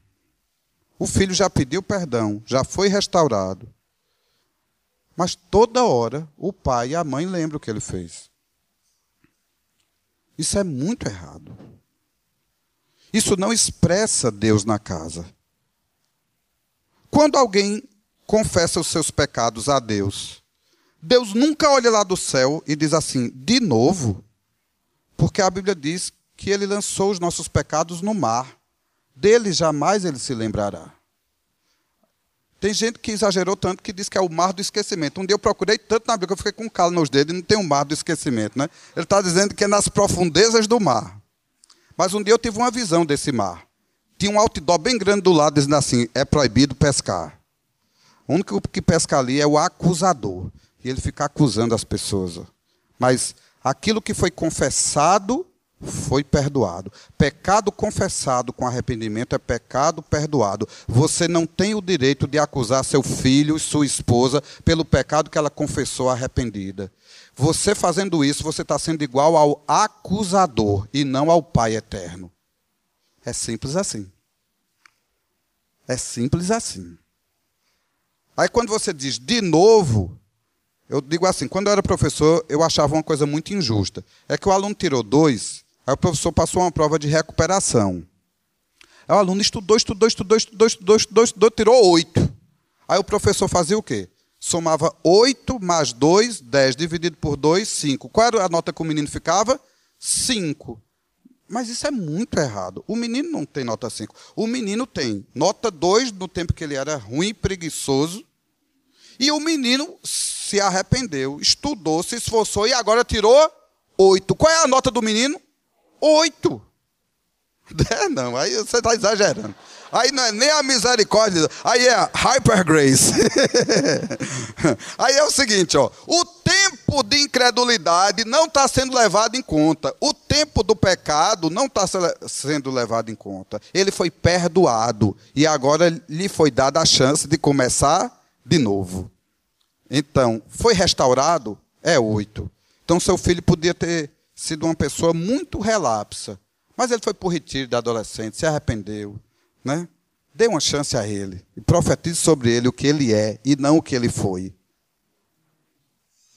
O filho já pediu perdão, já foi restaurado. Mas toda hora o pai e a mãe lembram o que ele fez. Isso é muito errado. Isso não expressa Deus na casa. Quando alguém confessa os seus pecados a Deus, Deus nunca olha lá do céu e diz assim, de novo, porque a Bíblia diz que ele lançou os nossos pecados no mar. Dele jamais ele se lembrará. Tem gente que exagerou tanto que diz que é o mar do esquecimento. Um dia eu procurei tanto na Bíblia que eu fiquei com um calo nos dedos e não tem um mar do esquecimento. Né? Ele está dizendo que é nas profundezas do mar. Mas um dia eu tive uma visão desse mar. Tinha um outdoor bem grande do lado dizendo assim: é proibido pescar. O único que pesca ali é o acusador. E ele fica acusando as pessoas. Mas aquilo que foi confessado foi perdoado. Pecado confessado com arrependimento é pecado perdoado. Você não tem o direito de acusar seu filho e sua esposa pelo pecado que ela confessou arrependida. Você fazendo isso, você está sendo igual ao acusador e não ao Pai eterno. É simples assim. É simples assim. Aí quando você diz de novo, eu digo assim, quando eu era professor, eu achava uma coisa muito injusta. É que o aluno tirou dois Aí o professor passou uma prova de recuperação. Aí o aluno estudou, estudou, estudou, estudou, estudou, estudou, estudou, tirou oito. Aí o professor fazia o quê? Somava oito mais dois, dez, dividido por dois, cinco. Qual era a nota que o menino ficava? Cinco. Mas isso é muito errado. O menino não tem nota 5. O menino tem nota 2 no tempo que ele era ruim, preguiçoso. E o menino se arrependeu, estudou, se esforçou e agora tirou 8. Qual é a nota do menino? Oito. <laughs> É, não, aí você está exagerando. Aí não é nem a misericórdia, aí é a hyper grace. <laughs> aí é o seguinte, ó, o tempo de incredulidade não está sendo levado em conta. O tempo do pecado não está sendo levado em conta. Ele foi perdoado e agora lhe foi dada a chance de começar de novo. Então, foi restaurado? É oito. Então, seu filho podia ter sido uma pessoa muito relapsa. Mas ele foi para o retiro de adolescente, se arrependeu. Né? Dê uma chance a ele. E profetize sobre ele o que ele é e não o que ele foi.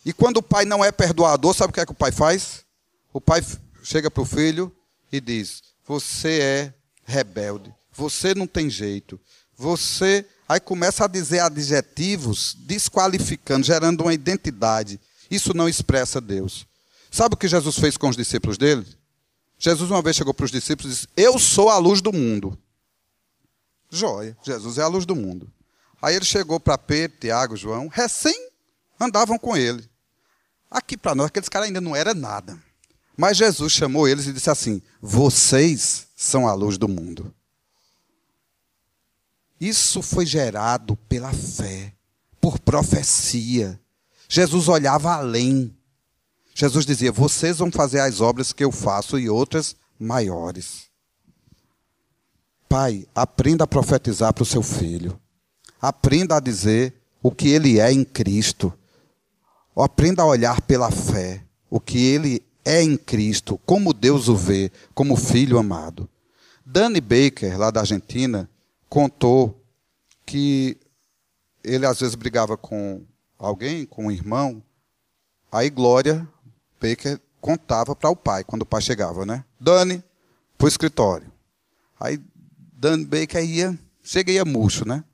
E quando o pai não é perdoador, sabe o que é que o pai faz? O pai chega para o filho e diz: Você é rebelde, você não tem jeito, você. Aí começa a dizer adjetivos desqualificando, gerando uma identidade. Isso não expressa Deus. Sabe o que Jesus fez com os discípulos dele? Jesus uma vez chegou para os discípulos e disse: Eu sou a luz do mundo. Joia, Jesus é a luz do mundo. Aí ele chegou para Pedro, Tiago, João, recém andavam com ele. Aqui para nós, aqueles caras ainda não era nada. Mas Jesus chamou eles e disse assim: Vocês são a luz do mundo. Isso foi gerado pela fé, por profecia. Jesus olhava além. Jesus dizia: Vocês vão fazer as obras que eu faço e outras maiores. Pai, aprenda a profetizar para o seu filho. Aprenda a dizer o que ele é em Cristo. Aprenda a olhar pela fé o que ele é em Cristo, como Deus o vê, como filho amado. Danny Baker, lá da Argentina, contou que ele às vezes brigava com alguém, com um irmão. Aí Glória Baker contava para o pai, quando o pai chegava, né? Dani, para o escritório. Aí Danny Baker ia, chega ia murcho, né?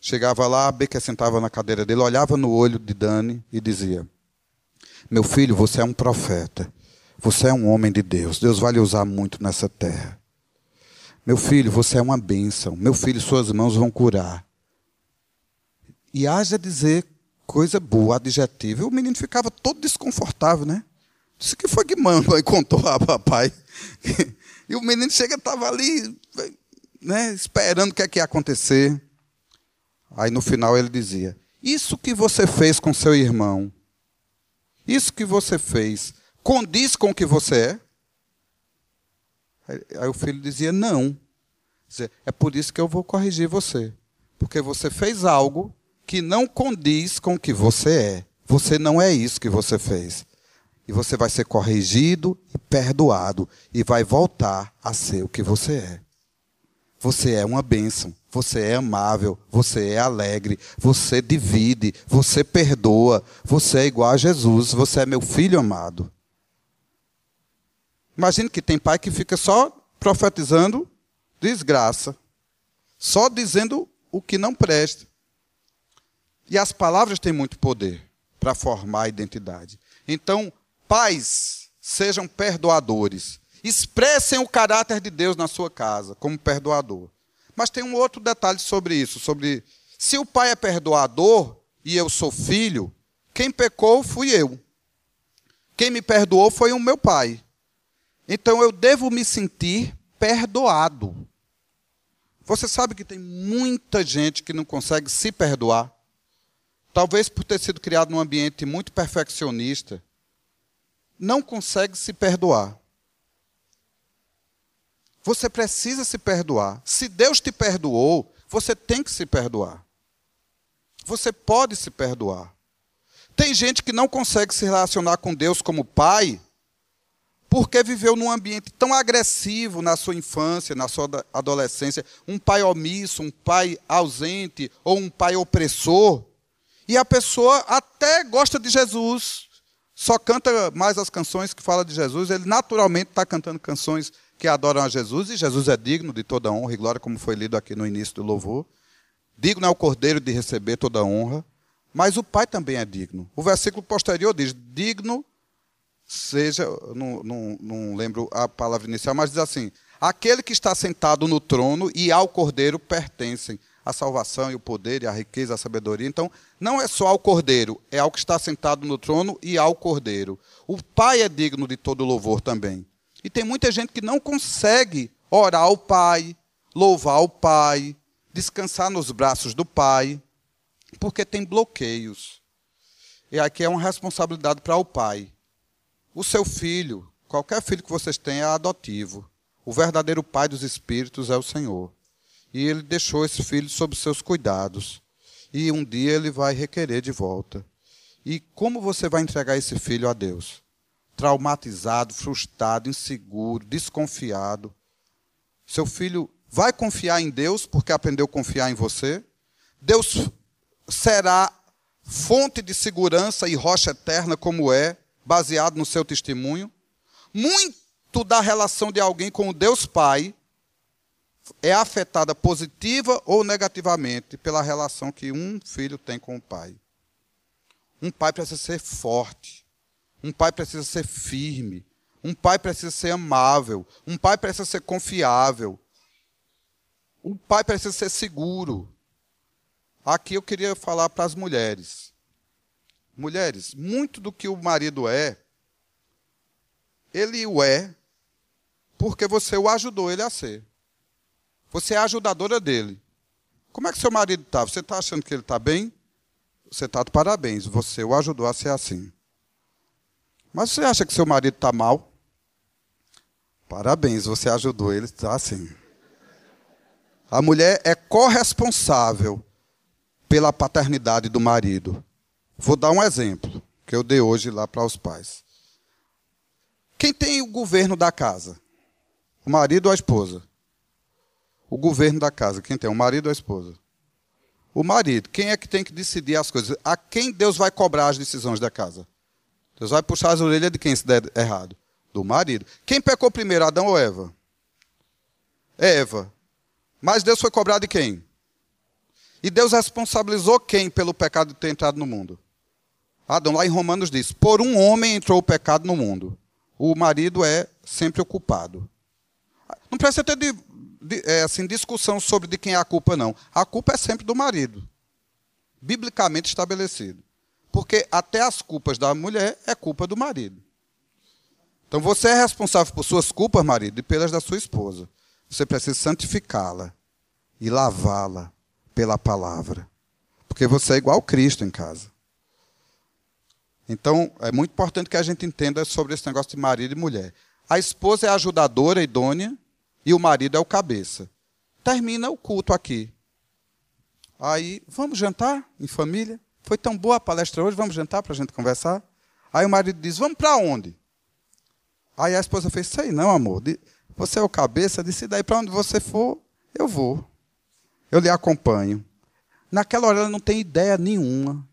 Chegava lá, Baker sentava na cadeira dele, olhava no olho de Dani e dizia: Meu filho, você é um profeta. Você é um homem de Deus. Deus vai lhe usar muito nessa terra. Meu filho, você é uma bênção. Meu filho, suas mãos vão curar. E haja dizer coisa boa, adjetiva. E o menino ficava todo desconfortável, né? Disse que foi que manda e contou a papai. E o menino chega, estava ali, né, esperando o que, é que ia acontecer. Aí no final ele dizia: Isso que você fez com seu irmão, isso que você fez, condiz com o que você é? Aí o filho dizia: Não. É por isso que eu vou corrigir você. Porque você fez algo que não condiz com o que você é. Você não é isso que você fez. E você vai ser corrigido e perdoado. E vai voltar a ser o que você é. Você é uma bênção. Você é amável. Você é alegre. Você divide. Você perdoa. Você é igual a Jesus. Você é meu filho amado. Imagine que tem pai que fica só profetizando desgraça, só dizendo o que não presta. E as palavras têm muito poder para formar a identidade. Então, pais, sejam perdoadores. Expressem o caráter de Deus na sua casa como perdoador. Mas tem um outro detalhe sobre isso, sobre se o pai é perdoador e eu sou filho, quem pecou fui eu. Quem me perdoou foi o meu pai. Então eu devo me sentir perdoado. Você sabe que tem muita gente que não consegue se perdoar. Talvez por ter sido criado num ambiente muito perfeccionista, não consegue se perdoar. Você precisa se perdoar. Se Deus te perdoou, você tem que se perdoar. Você pode se perdoar. Tem gente que não consegue se relacionar com Deus como pai, porque viveu num ambiente tão agressivo na sua infância, na sua adolescência, um pai omisso, um pai ausente ou um pai opressor, e a pessoa até gosta de Jesus, só canta mais as canções que falam de Jesus, ele naturalmente está cantando canções que adoram a Jesus, e Jesus é digno de toda honra e glória, como foi lido aqui no início do louvor. Digno é o cordeiro de receber toda honra, mas o pai também é digno. O versículo posterior diz: digno seja, não, não, não lembro a palavra inicial, mas diz assim: aquele que está sentado no trono e ao cordeiro pertencem a salvação e o poder e a riqueza, a sabedoria. Então, não é só ao cordeiro, é ao que está sentado no trono e ao cordeiro. O Pai é digno de todo louvor também. E tem muita gente que não consegue orar ao Pai, louvar o Pai, descansar nos braços do Pai, porque tem bloqueios. E aqui é uma responsabilidade para o Pai o seu filho, qualquer filho que vocês tenham, é adotivo. O verdadeiro pai dos espíritos é o Senhor. E ele deixou esse filho sob seus cuidados. E um dia ele vai requerer de volta. E como você vai entregar esse filho a Deus? Traumatizado, frustrado, inseguro, desconfiado. Seu filho vai confiar em Deus porque aprendeu a confiar em você? Deus será fonte de segurança e rocha eterna como é baseado no seu testemunho. Muito da relação de alguém com o Deus Pai é afetada positiva ou negativamente pela relação que um filho tem com o pai. Um pai precisa ser forte. Um pai precisa ser firme. Um pai precisa ser amável. Um pai precisa ser confiável. Um pai precisa ser seguro. Aqui eu queria falar para as mulheres. Mulheres, muito do que o marido é, ele o é porque você o ajudou ele a ser. Você é a ajudadora dele. Como é que seu marido está? Você está achando que ele está bem? Você está de parabéns. Você o ajudou a ser assim. Mas você acha que seu marido está mal? Parabéns, você ajudou ele a estar assim. A mulher é corresponsável pela paternidade do marido. Vou dar um exemplo que eu dei hoje lá para os pais. Quem tem o governo da casa? O marido ou a esposa? O governo da casa, quem tem? O marido ou a esposa? O marido. Quem é que tem que decidir as coisas? A quem Deus vai cobrar as decisões da casa? Deus vai puxar as orelhas de quem se der errado? Do marido. Quem pecou primeiro, Adão ou Eva? Eva. Mas Deus foi cobrar de quem? E Deus responsabilizou quem pelo pecado ter entrado no mundo? Adão, lá em Romanos diz: Por um homem entrou o pecado no mundo. O marido é sempre o culpado. Não precisa ter de, é, assim, discussão sobre de quem é a culpa, não. A culpa é sempre do marido. Biblicamente estabelecido. Porque até as culpas da mulher é culpa do marido. Então você é responsável por suas culpas, marido, e pelas da sua esposa. Você precisa santificá-la e lavá-la pela palavra. Porque você é igual Cristo em casa. Então, é muito importante que a gente entenda sobre esse negócio de marido e mulher. A esposa é ajudadora, idônea, e o marido é o cabeça. Termina o culto aqui. Aí, vamos jantar em família? Foi tão boa a palestra hoje, vamos jantar para a gente conversar? Aí o marido diz, vamos para onde? Aí a esposa fez, sei não, amor. Você é o cabeça, disse, daí para onde você for, eu vou. Eu lhe acompanho. Naquela hora ela não tem ideia nenhuma.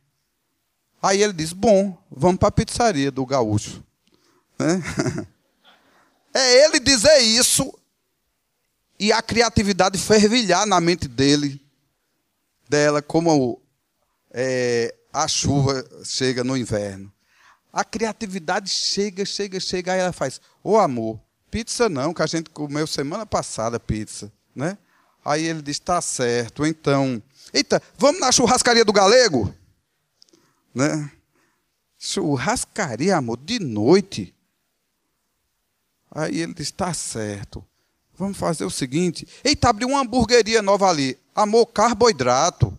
Aí ele diz: Bom, vamos para a pizzaria do gaúcho. Né? <laughs> É ele dizer isso e a criatividade fervilhar na mente dele, dela, como é, a chuva chega no inverno. A criatividade chega, chega, chega, aí ela faz: Ô oh, amor, pizza não, que a gente comeu semana passada pizza. Né? Aí ele diz: Tá certo, então. Eita, vamos na churrascaria do galego? Né? Churrascaria, amor, de noite. Aí ele diz: está certo. Vamos fazer o seguinte. Eita, abriu uma hamburgueria nova ali. Amor, carboidrato.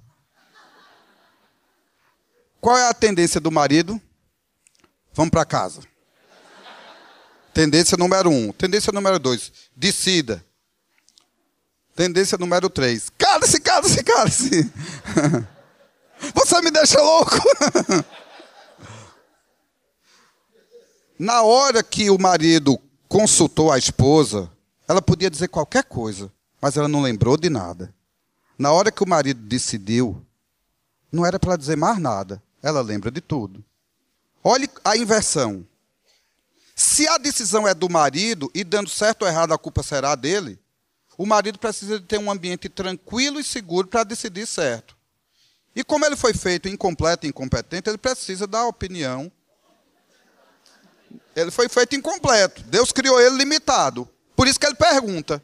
Qual é a tendência do marido? Vamos para casa. Tendência número um. Tendência número dois. Decida. Tendência número três. Cale-se, cale-se, cale-se. <laughs> Você me deixa louco. <laughs> Na hora que o marido consultou a esposa, ela podia dizer qualquer coisa, mas ela não lembrou de nada. Na hora que o marido decidiu, não era para dizer mais nada, ela lembra de tudo. Olhe a inversão. Se a decisão é do marido e dando certo ou errado a culpa será dele, o marido precisa de ter um ambiente tranquilo e seguro para decidir certo. E como ele foi feito incompleto e incompetente, ele precisa da opinião. Ele foi feito incompleto. Deus criou ele limitado. Por isso que ele pergunta.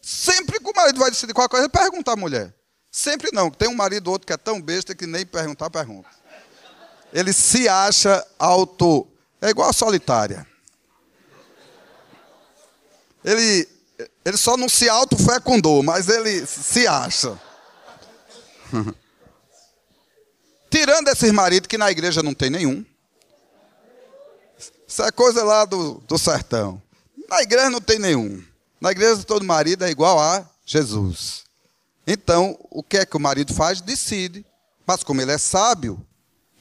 Sempre que o marido vai decidir qualquer coisa, ele pergunta à mulher. Sempre não. Tem um marido ou outro que é tão besta que nem perguntar, pergunta. Ele se acha auto. É igual a solitária. Ele, ele só não se autofecundou, mas ele se acha. <laughs> Tirando esses maridos que na igreja não tem nenhum. Isso é coisa lá do, do sertão. Na igreja não tem nenhum. Na igreja todo marido é igual a Jesus. Então, o que é que o marido faz? Decide. Mas como ele é sábio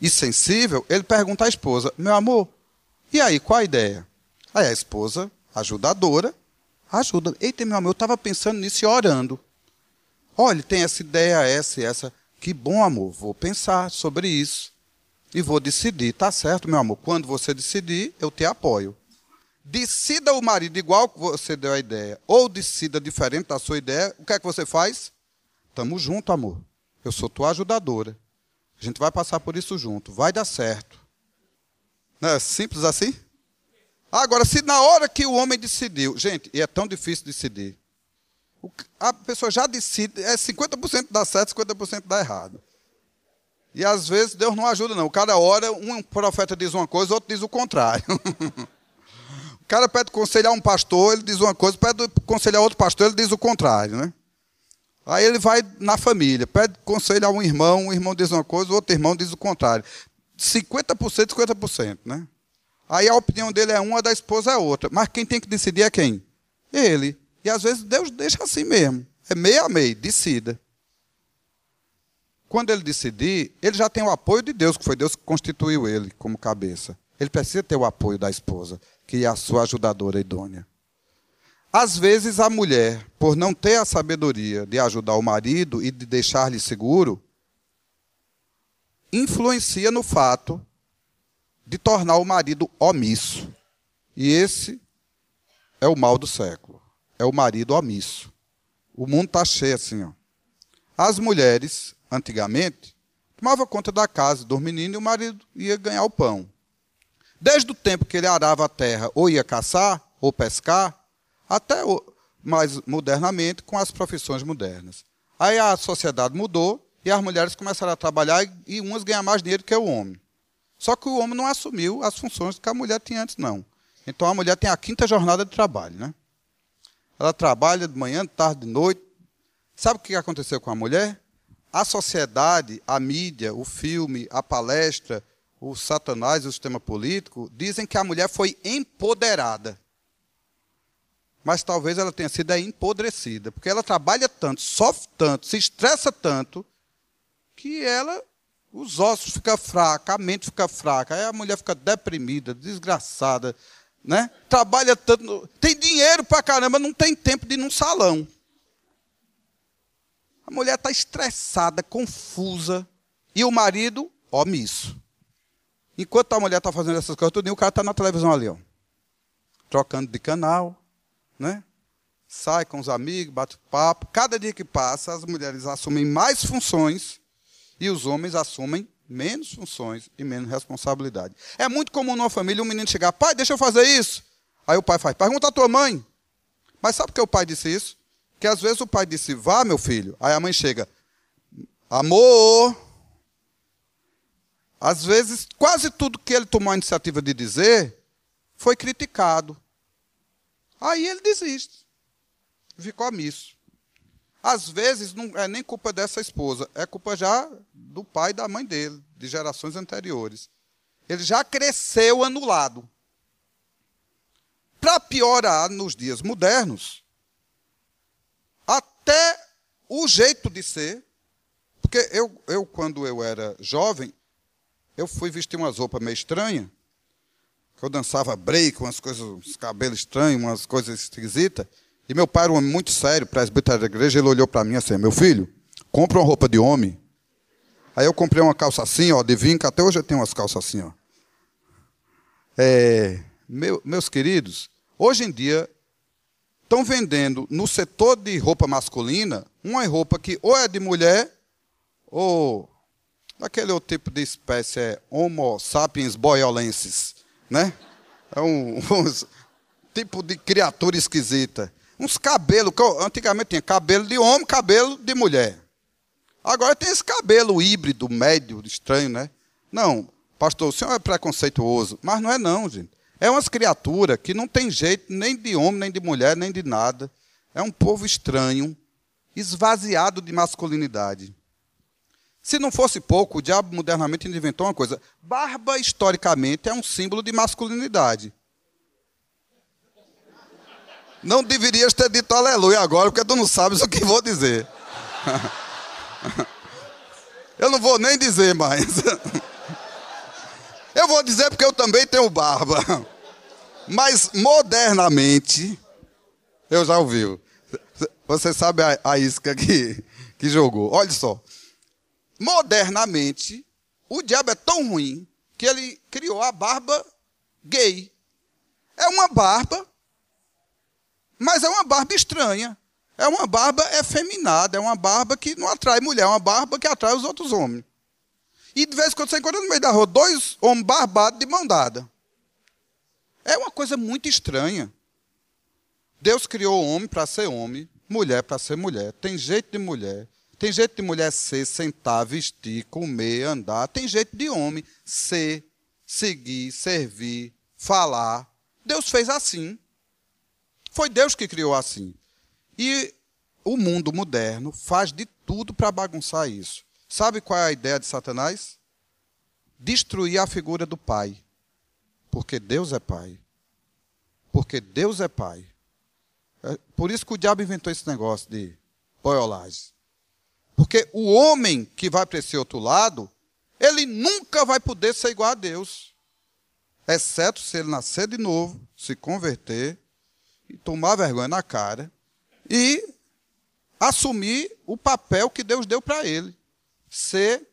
e sensível, ele pergunta à esposa: Meu amor, e aí, qual a ideia? Aí a esposa, ajudadora, ajuda. Eita, meu amor, eu estava pensando nisso e orando. Olha, tem essa ideia, essa e essa. Que bom, amor, vou pensar sobre isso e vou decidir. Tá certo, meu amor. Quando você decidir, eu te apoio. Decida o marido igual que você deu a ideia, ou decida diferente da sua ideia, o que é que você faz? Tamo junto, amor. Eu sou tua ajudadora. A gente vai passar por isso junto. Vai dar certo. Não é simples assim? Agora, se na hora que o homem decidiu, gente, e é tão difícil decidir, a pessoa já decide, é 50% dá certo, 50% dá errado. E às vezes Deus não ajuda, não. O cara ora, um profeta diz uma coisa, outro diz o contrário. <laughs> o cara pede conselho a um pastor, ele diz uma coisa, pede conselho a outro pastor, ele diz o contrário, né? Aí ele vai na família, pede conselho a um irmão, um irmão diz uma coisa, o outro irmão diz o contrário. 50%, 50%, né? Aí a opinião dele é uma, a da esposa é outra. Mas quem tem que decidir é quem? Ele. E às vezes Deus deixa assim mesmo. É meio a meio, decida. Quando ele decidir, ele já tem o apoio de Deus, que foi Deus que constituiu ele como cabeça. Ele precisa ter o apoio da esposa, que é a sua ajudadora idônea. Às vezes a mulher, por não ter a sabedoria de ajudar o marido e de deixar-lhe seguro, influencia no fato de tornar o marido omisso. E esse é o mal do século. É o marido omisso. O mundo está cheio assim. Ó. As mulheres, antigamente, tomavam conta da casa dos meninos e o marido ia ganhar o pão. Desde o tempo que ele arava a terra, ou ia caçar, ou pescar, até mais modernamente com as profissões modernas. Aí a sociedade mudou e as mulheres começaram a trabalhar e umas ganham mais dinheiro que o homem. Só que o homem não assumiu as funções que a mulher tinha antes, não. Então a mulher tem a quinta jornada de trabalho, né? Ela trabalha de manhã, de tarde, de noite. Sabe o que aconteceu com a mulher? A sociedade, a mídia, o filme, a palestra, o satanás e o sistema político dizem que a mulher foi empoderada. Mas talvez ela tenha sido empodrecida, porque ela trabalha tanto, sofre tanto, se estressa tanto, que ela os ossos ficam fracos, a mente fica fraca, aí a mulher fica deprimida, desgraçada, né? Trabalha tanto, tem dinheiro para caramba, não tem tempo de ir num salão. A mulher está estressada, confusa, e o marido omisso. Enquanto a mulher está fazendo essas coisas, tudo, o cara está na televisão ali, ó, trocando de canal, né? Sai com os amigos, bate papo. Cada dia que passa, as mulheres assumem mais funções e os homens assumem menos funções e menos responsabilidade. É muito comum numa família um menino chegar, pai, deixa eu fazer isso. Aí o pai faz, pergunta à tua mãe. Mas sabe por que o pai disse isso? Que às vezes o pai disse, vá, meu filho. Aí a mãe chega, amor. Às vezes, quase tudo que ele tomou a iniciativa de dizer foi criticado. Aí ele desiste. Ficou omisso. Às vezes não é nem culpa dessa esposa, é culpa já do pai e da mãe dele, de gerações anteriores. Ele já cresceu anulado. Para piorar nos dias modernos, até o jeito de ser, porque eu, eu quando eu era jovem, eu fui vestir umas roupas meio estranhas, eu dançava break, umas coisas, uns cabelos estranhos, umas coisas esquisitas. E meu pai era um homem muito sério, presbitério da igreja, ele olhou para mim assim: meu filho, compra uma roupa de homem. Aí eu comprei uma calça assim, ó, de vinca, até hoje eu tenho umas calças assim, ó. É, meu, meus queridos, hoje em dia estão vendendo no setor de roupa masculina uma roupa que ou é de mulher ou daquele outro tipo de espécie, é Homo sapiens boiolensis, né? É um, <laughs> um tipo de criatura esquisita. Uns cabelos, antigamente tinha cabelo de homem, cabelo de mulher. Agora tem esse cabelo híbrido, médio, estranho, né? Não, pastor, o senhor é preconceituoso. Mas não é não, gente. É umas criaturas que não tem jeito nem de homem, nem de mulher, nem de nada. É um povo estranho, esvaziado de masculinidade. Se não fosse pouco, o diabo modernamente inventou uma coisa. Barba, historicamente, é um símbolo de masculinidade. Não deverias ter dito aleluia agora, porque tu não sabes o que vou dizer. <laughs> Eu não vou nem dizer mais. <laughs> Eu vou dizer porque eu também tenho barba. <laughs> Mas modernamente, eu já ouvi. Você sabe a, isca que, que jogou. Olha só. Modernamente, o diabo é tão ruim que ele criou a barba gay. É uma barba, mas é uma barba estranha. É uma barba efeminada, é uma barba que não atrai mulher, é uma barba que atrai os outros homens. E de vez em quando você encontra no meio da rua dois homens barbados de mão dada. É uma coisa muito estranha. Deus criou o homem para ser homem, mulher para ser mulher. Tem jeito de mulher. Tem jeito de mulher ser, sentar, vestir, comer, andar. Tem jeito de homem ser, seguir, servir, falar. Deus fez assim. Foi Deus que criou assim. E o mundo moderno faz de tudo para bagunçar isso. Sabe qual é a ideia de Satanás? Destruir a figura do pai. Porque Deus é pai. Porque Deus é pai. É por isso que o diabo inventou esse negócio de boiolagem. Porque o homem que vai para esse outro lado, ele nunca vai poder ser igual a Deus. Exceto se ele nascer de novo, se converter e tomar vergonha na cara e assumir o papel que Deus deu para ele. Ser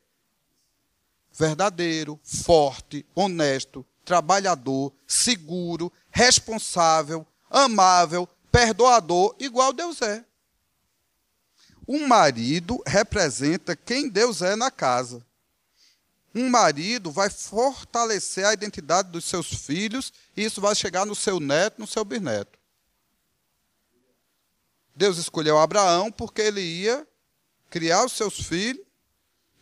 verdadeiro, forte, honesto, trabalhador, seguro, responsável, amável, perdoador, igual Deus é. Um marido representa quem Deus é na casa. Um marido vai fortalecer a identidade dos seus filhos e isso vai chegar no seu neto, no seu bisneto. Deus escolheu Abraão porque ele ia criar os seus filhos,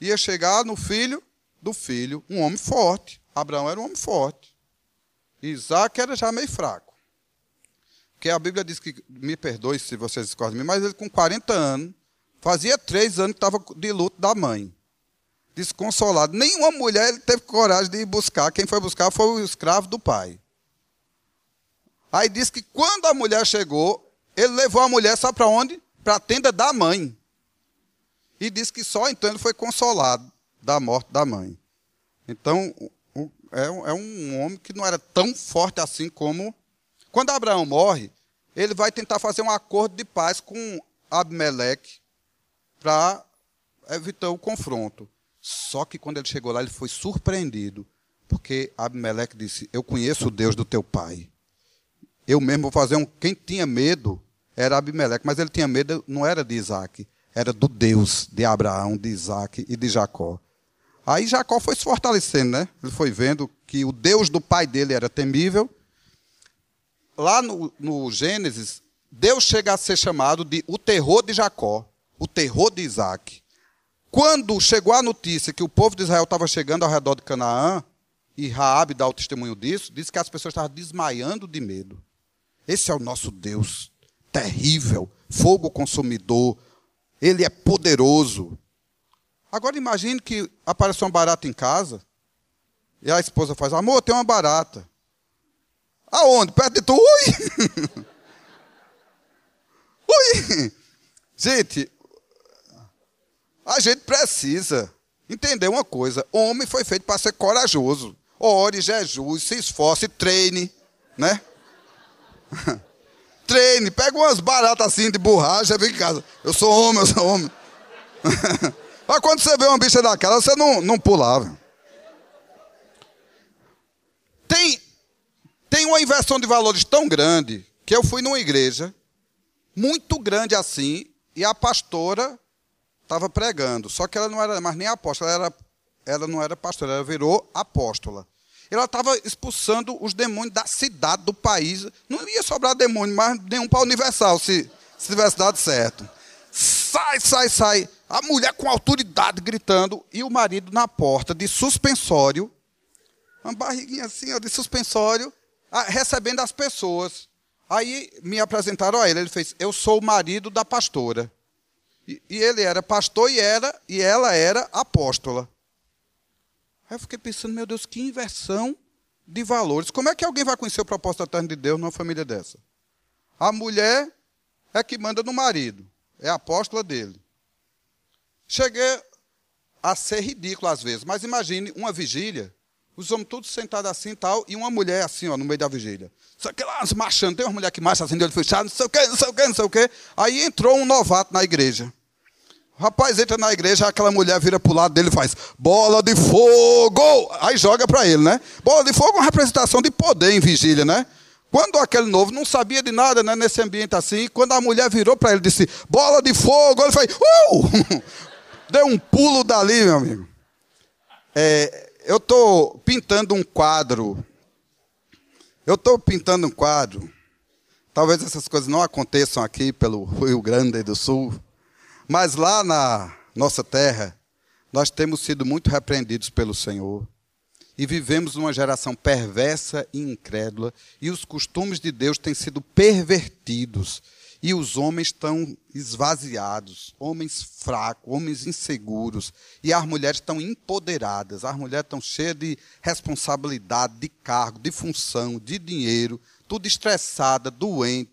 ia chegar no filho do filho, um homem forte. Abraão era um homem forte. Isaac era já meio fraco. Porque a Bíblia diz que, me perdoe se vocês discordam de mim, mas ele com 40 anos, fazia três anos que estava de luto da mãe. Desconsolado. Nenhuma mulher ele teve coragem de ir buscar. Quem foi buscar foi o escravo do pai. Aí diz que quando a mulher chegou, ele levou a mulher, sabe para onde? Para a tenda da mãe. E disse que só então ele foi consolado da morte da mãe. Então, é, é um homem que não era tão forte assim como. Quando Abraão morre, ele vai tentar fazer um acordo de paz com Abimeleque para evitar o confronto. Só que quando ele chegou lá, ele foi surpreendido, porque Abimeleque disse: Eu conheço o Deus do teu pai. Eu mesmo vou fazer um. Quem tinha medo era Abimeleque, mas ele tinha medo, não era de Isaac, era do Deus de Abraão, de Isaac e de Jacó. Aí Jacó foi se fortalecendo, né? Ele foi vendo que o Deus do pai dele era temível. Lá no, no Gênesis, Deus chega a ser chamado de o terror de Jacó, o terror de Isaac. Quando chegou a notícia que o povo de Israel estava chegando ao redor de Canaã, e Raabe dá o testemunho disso, diz que as pessoas estavam desmaiando de medo. Esse é o nosso Deus, terrível, fogo consumidor. Ele é poderoso. Agora imagine que apareceu uma barata em casa e a esposa faz: Amor, tem uma barata. Aonde? Perto de tu? Ui! <laughs> Ui! Gente, a gente precisa entender uma coisa: homem foi feito para ser corajoso. Ore, jejue, se esforce, treine, né? <laughs> treine, pega umas baratas assim de borracha, vem em casa. Eu sou homem, eu sou homem. <laughs> Mas quando você vê uma bicha daquela, você não, não pulava. Tem, tem uma inversão de valores tão grande que eu fui numa igreja, muito grande assim, e a pastora estava pregando. Só que ela não era mais nem apóstola, ela, era, ela não era pastora, ela virou apóstola. Ela estava expulsando os demônios da cidade, do país. Não ia sobrar demônio, mas nenhum para Universal, se, se tivesse dado certo. Sai, sai, sai. A mulher com autoridade gritando e o marido na porta de suspensório, uma barriguinha assim, ó, de suspensório, recebendo as pessoas. Aí me apresentaram a ele, ele fez: "Eu sou o marido da pastora". E, ele era pastor e era e ela era apóstola. Aí eu fiquei pensando, meu Deus, que inversão de valores. Como é que alguém vai conhecer o propósito eterno de Deus numa família dessa? A mulher é que manda no marido, é a apóstola dele. Cheguei a ser ridículo às vezes, mas imagine uma vigília, os homens todos sentados assim e tal, e uma mulher assim, ó, no meio da vigília. Só que lá, marchando, tem uma mulher que marcha assim, de olho fechado, não sei o quê, não sei o quê, não sei o quê. Aí entrou um novato na igreja. Rapaz entra na igreja, aquela mulher vira para o lado dele e faz bola de fogo. Aí joga para ele, né? Bola de fogo é uma representação de poder em vigília, né? Quando aquele novo não sabia de nada né, nesse ambiente assim, quando a mulher virou para ele e disse: bola de fogo, ele foi, uh! <laughs> deu um pulo dali, meu amigo. É, eu estou pintando um quadro. Eu estou pintando um quadro. Talvez essas coisas não aconteçam aqui pelo Rio Grande do Sul, mas lá na nossa terra, nós temos sido muito repreendidos pelo Senhor. E vivemos numa geração perversa e incrédula, e os costumes de Deus têm sido pervertidos, e os homens estão esvaziados, homens fracos, homens inseguros, e as mulheres estão empoderadas, as mulheres estão cheias de responsabilidade, de cargo, de função, de dinheiro, tudo estressada, doente,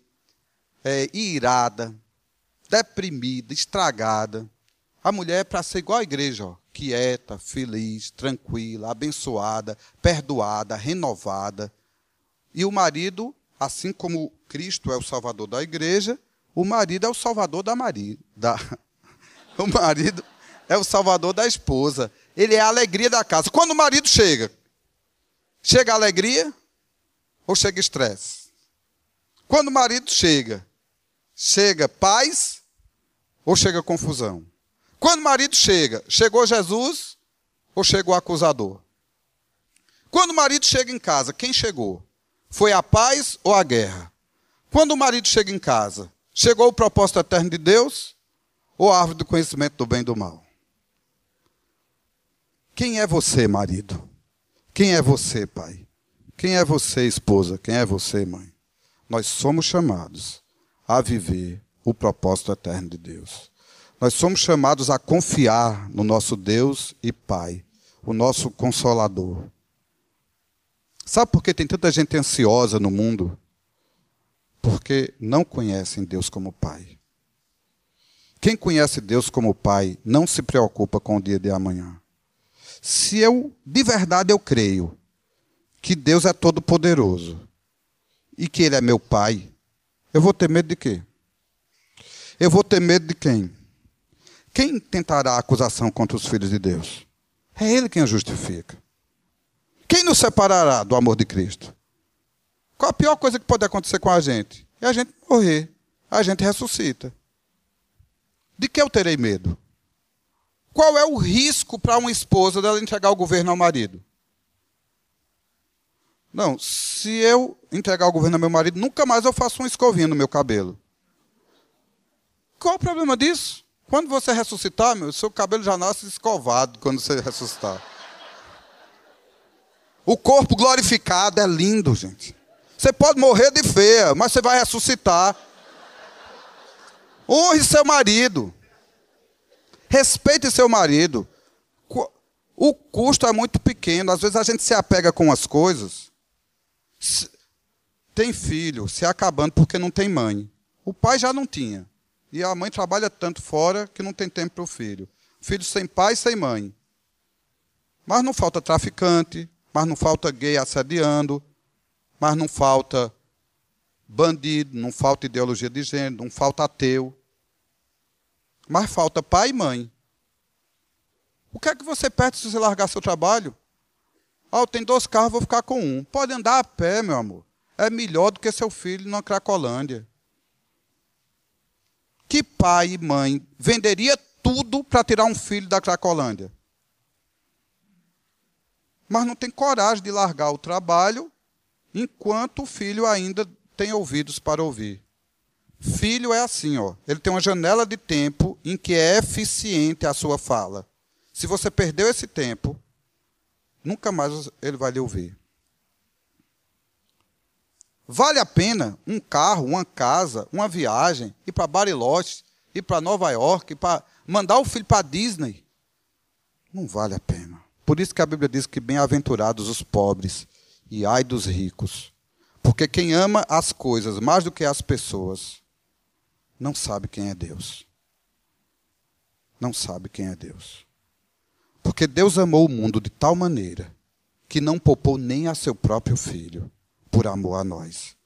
é, irada, deprimida, estragada. A mulher é para ser igual à igreja, ó quieta, feliz, tranquila, abençoada, perdoada, renovada. E o marido, assim como Cristo é o salvador da igreja, o marido é o salvador da marido. Da... <laughs> O marido é o salvador da esposa. Ele é a alegria da casa. Quando o marido chega, chega alegria ou chega estresse? Quando o marido chega, chega paz ou chega confusão? Quando o marido chega, chegou Jesus ou chegou o acusador? Quando o marido chega em casa, quem chegou? Foi a paz ou a guerra? Quando o marido chega em casa, chegou o propósito eterno de Deus ou a árvore do conhecimento do bem e do mal? Quem é você, marido? Quem é você, pai? Quem é você, esposa? Quem é você, mãe? Nós somos chamados a viver o propósito eterno de Deus. Nós somos chamados a confiar no nosso Deus e Pai, o nosso consolador. Sabe por que tem tanta gente ansiosa no mundo? Porque não conhecem Deus como Pai. Quem conhece Deus como Pai não se preocupa com o dia de amanhã. Se eu, de verdade, eu creio que Deus é todo poderoso e que Ele é meu Pai, eu vou ter medo de quê? Eu vou ter medo de quem? Quem tentará a acusação contra os filhos de Deus? É Ele quem a justifica. Quem nos separará do amor de Cristo? Qual a pior coisa que pode acontecer com a gente? É a gente morrer. A gente ressuscita. De que eu terei medo? Qual é o risco para uma esposa dela entregar o governo ao marido? Não, se eu entregar o governo ao meu marido, nunca mais eu faço uma escovinha no meu cabelo. Qual o problema disso? Quando você ressuscitar, meu, seu cabelo já nasce escovado quando você ressuscitar. O corpo glorificado é lindo, gente. Você pode morrer de feia, mas você vai ressuscitar. Honre seu marido. Respeite seu marido. O custo é muito pequeno. Às vezes a gente se apega com as coisas. Tem filho se acabando porque não tem mãe. O pai já não tinha. E a mãe trabalha tanto fora que não tem tempo para o filho. Filho sem pai, sem mãe. Mas não falta traficante, mas não falta gay assediando, mas não falta bandido, não falta ideologia de gênero, não falta ateu. Mas falta pai e mãe. O que é que você perde se você largar seu trabalho? Ah, eu dois carros, vou ficar com um. Pode andar a pé, meu amor. É melhor do que seu filho na Cracolândia. Que pai e mãe venderia tudo para tirar um filho da Cracolândia? Mas não tem coragem de largar o trabalho enquanto o filho ainda tem ouvidos para ouvir. Filho é assim, ó. Ele tem uma janela de tempo em que é eficiente a sua fala. Se você perdeu esse tempo, nunca mais ele vai lhe ouvir. Vale a pena um carro, uma casa, uma viagem, ir para Bariloche, ir para Nova York, para mandar o filho para Disney? Não vale a pena. Por isso que a Bíblia diz que bem-aventurados os pobres e ai dos ricos. Porque quem ama as coisas mais do que as pessoas não sabe quem é Deus. Não sabe quem é Deus. Porque Deus amou o mundo de tal maneira que não poupou nem a seu próprio filho por amor a nós.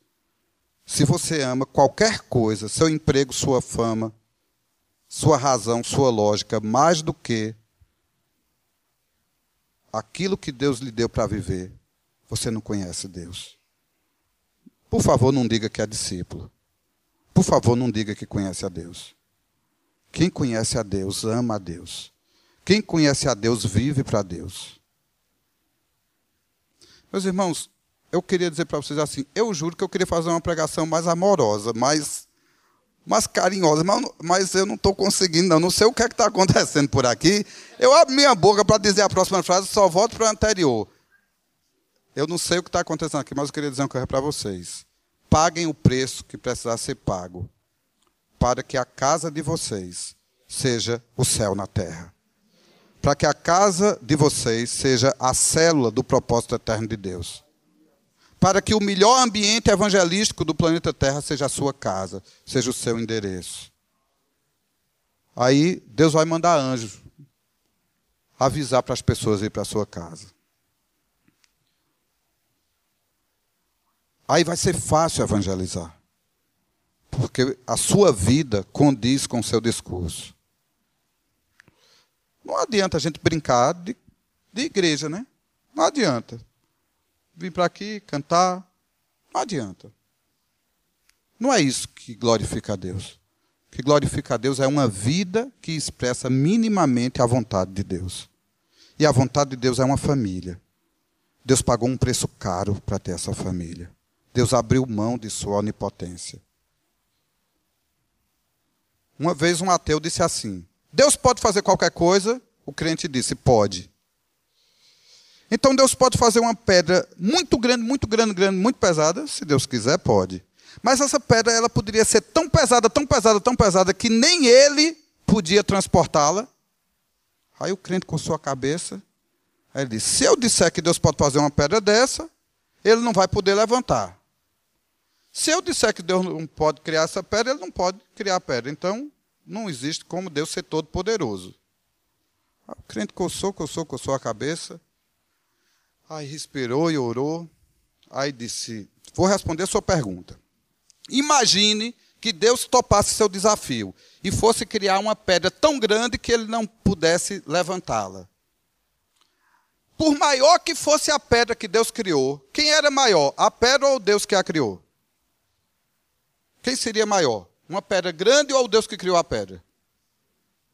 Se você ama qualquer coisa, seu emprego, sua fama, sua razão, sua lógica, mais do que aquilo que Deus lhe deu para viver, você não conhece Deus. Por favor, não diga que é discípulo. Por favor, não diga que conhece a Deus. Quem conhece a Deus ama a Deus. Quem conhece a Deus vive para Deus. Meus irmãos, eu queria dizer para vocês assim: eu juro que eu queria fazer uma pregação mais amorosa, mais, mais carinhosa, mas, mas eu não estou conseguindo, não. Não sei o que é está acontecendo por aqui. Eu abro minha boca para dizer a próxima frase, só volto para a anterior. Eu não sei o que está acontecendo aqui, mas eu queria dizer uma coisa para vocês. Paguem o preço que precisar ser pago para que a casa de vocês seja o céu na terra. Para que a casa de vocês seja a célula do propósito eterno de Deus. Para que o melhor ambiente evangelístico do planeta Terra seja a sua casa, seja o seu endereço. Aí Deus vai mandar anjos avisar para as pessoas ir para a sua casa. Aí vai ser fácil evangelizar. Porque a sua vida condiz com o seu discurso. Não adianta a gente brincar de, de igreja, né? Não adianta. Vir para aqui, cantar, não adianta. Não é isso que glorifica a Deus. O que glorifica a Deus é uma vida que expressa minimamente a vontade de Deus. E a vontade de Deus é uma família. Deus pagou um preço caro para ter essa família. Deus abriu mão de sua onipotência. Uma vez um ateu disse assim: Deus pode fazer qualquer coisa? O crente disse: Pode. Então Deus pode fazer uma pedra muito grande, muito grande, grande, muito pesada? Se Deus quiser, pode. Mas essa pedra ela poderia ser tão pesada, tão pesada, tão pesada que nem ele podia transportá-la. Aí o crente com sua cabeça, aí ele disse: Se eu disser que Deus pode fazer uma pedra dessa, ele não vai poder levantar. Se eu disser que Deus não pode criar essa pedra, ele não pode criar a pedra. Então, não existe como Deus ser todo poderoso. O crente coçou, coçou, coçou a cabeça. Aí respirou e orou. Aí disse: Vou responder a sua pergunta. Imagine que Deus topasse seu desafio e fosse criar uma pedra tão grande que ele não pudesse levantá-la. Por maior que fosse a pedra que Deus criou, quem era maior, a pedra ou Deus que a criou? Quem seria maior? Uma pedra grande ou o Deus que criou a pedra?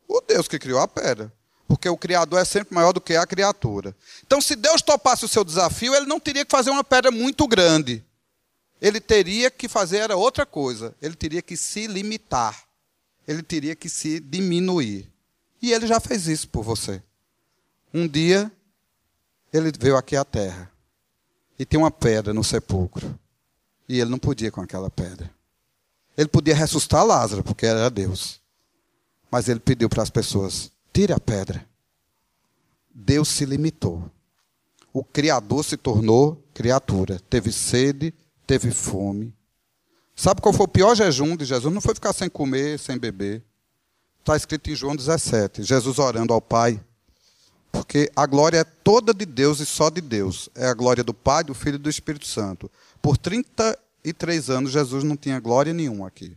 O Deus que criou a pedra. Porque o Criador é sempre maior do que a criatura. Então, se Deus topasse o seu desafio, ele não teria que fazer uma pedra muito grande. Ele teria que fazer outra coisa. Ele teria que se limitar. Ele teria que se diminuir. E ele já fez isso por você. Um dia, ele veio aqui à terra. E tem uma pedra no sepulcro. E ele não podia com aquela pedra. Ele podia ressuscitar Lázaro, porque era Deus. Mas ele pediu para as pessoas: tire a pedra. Deus se limitou. O Criador se tornou criatura. Teve sede, teve fome. Sabe qual foi o pior jejum de Jesus? Não foi ficar sem comer, sem beber. Está escrito em João 17. Jesus orando ao Pai. Porque a glória é toda de Deus e só de Deus. É a glória do Pai, do Filho e do Espírito Santo. Por 30 e três anos Jesus não tinha glória nenhuma aqui.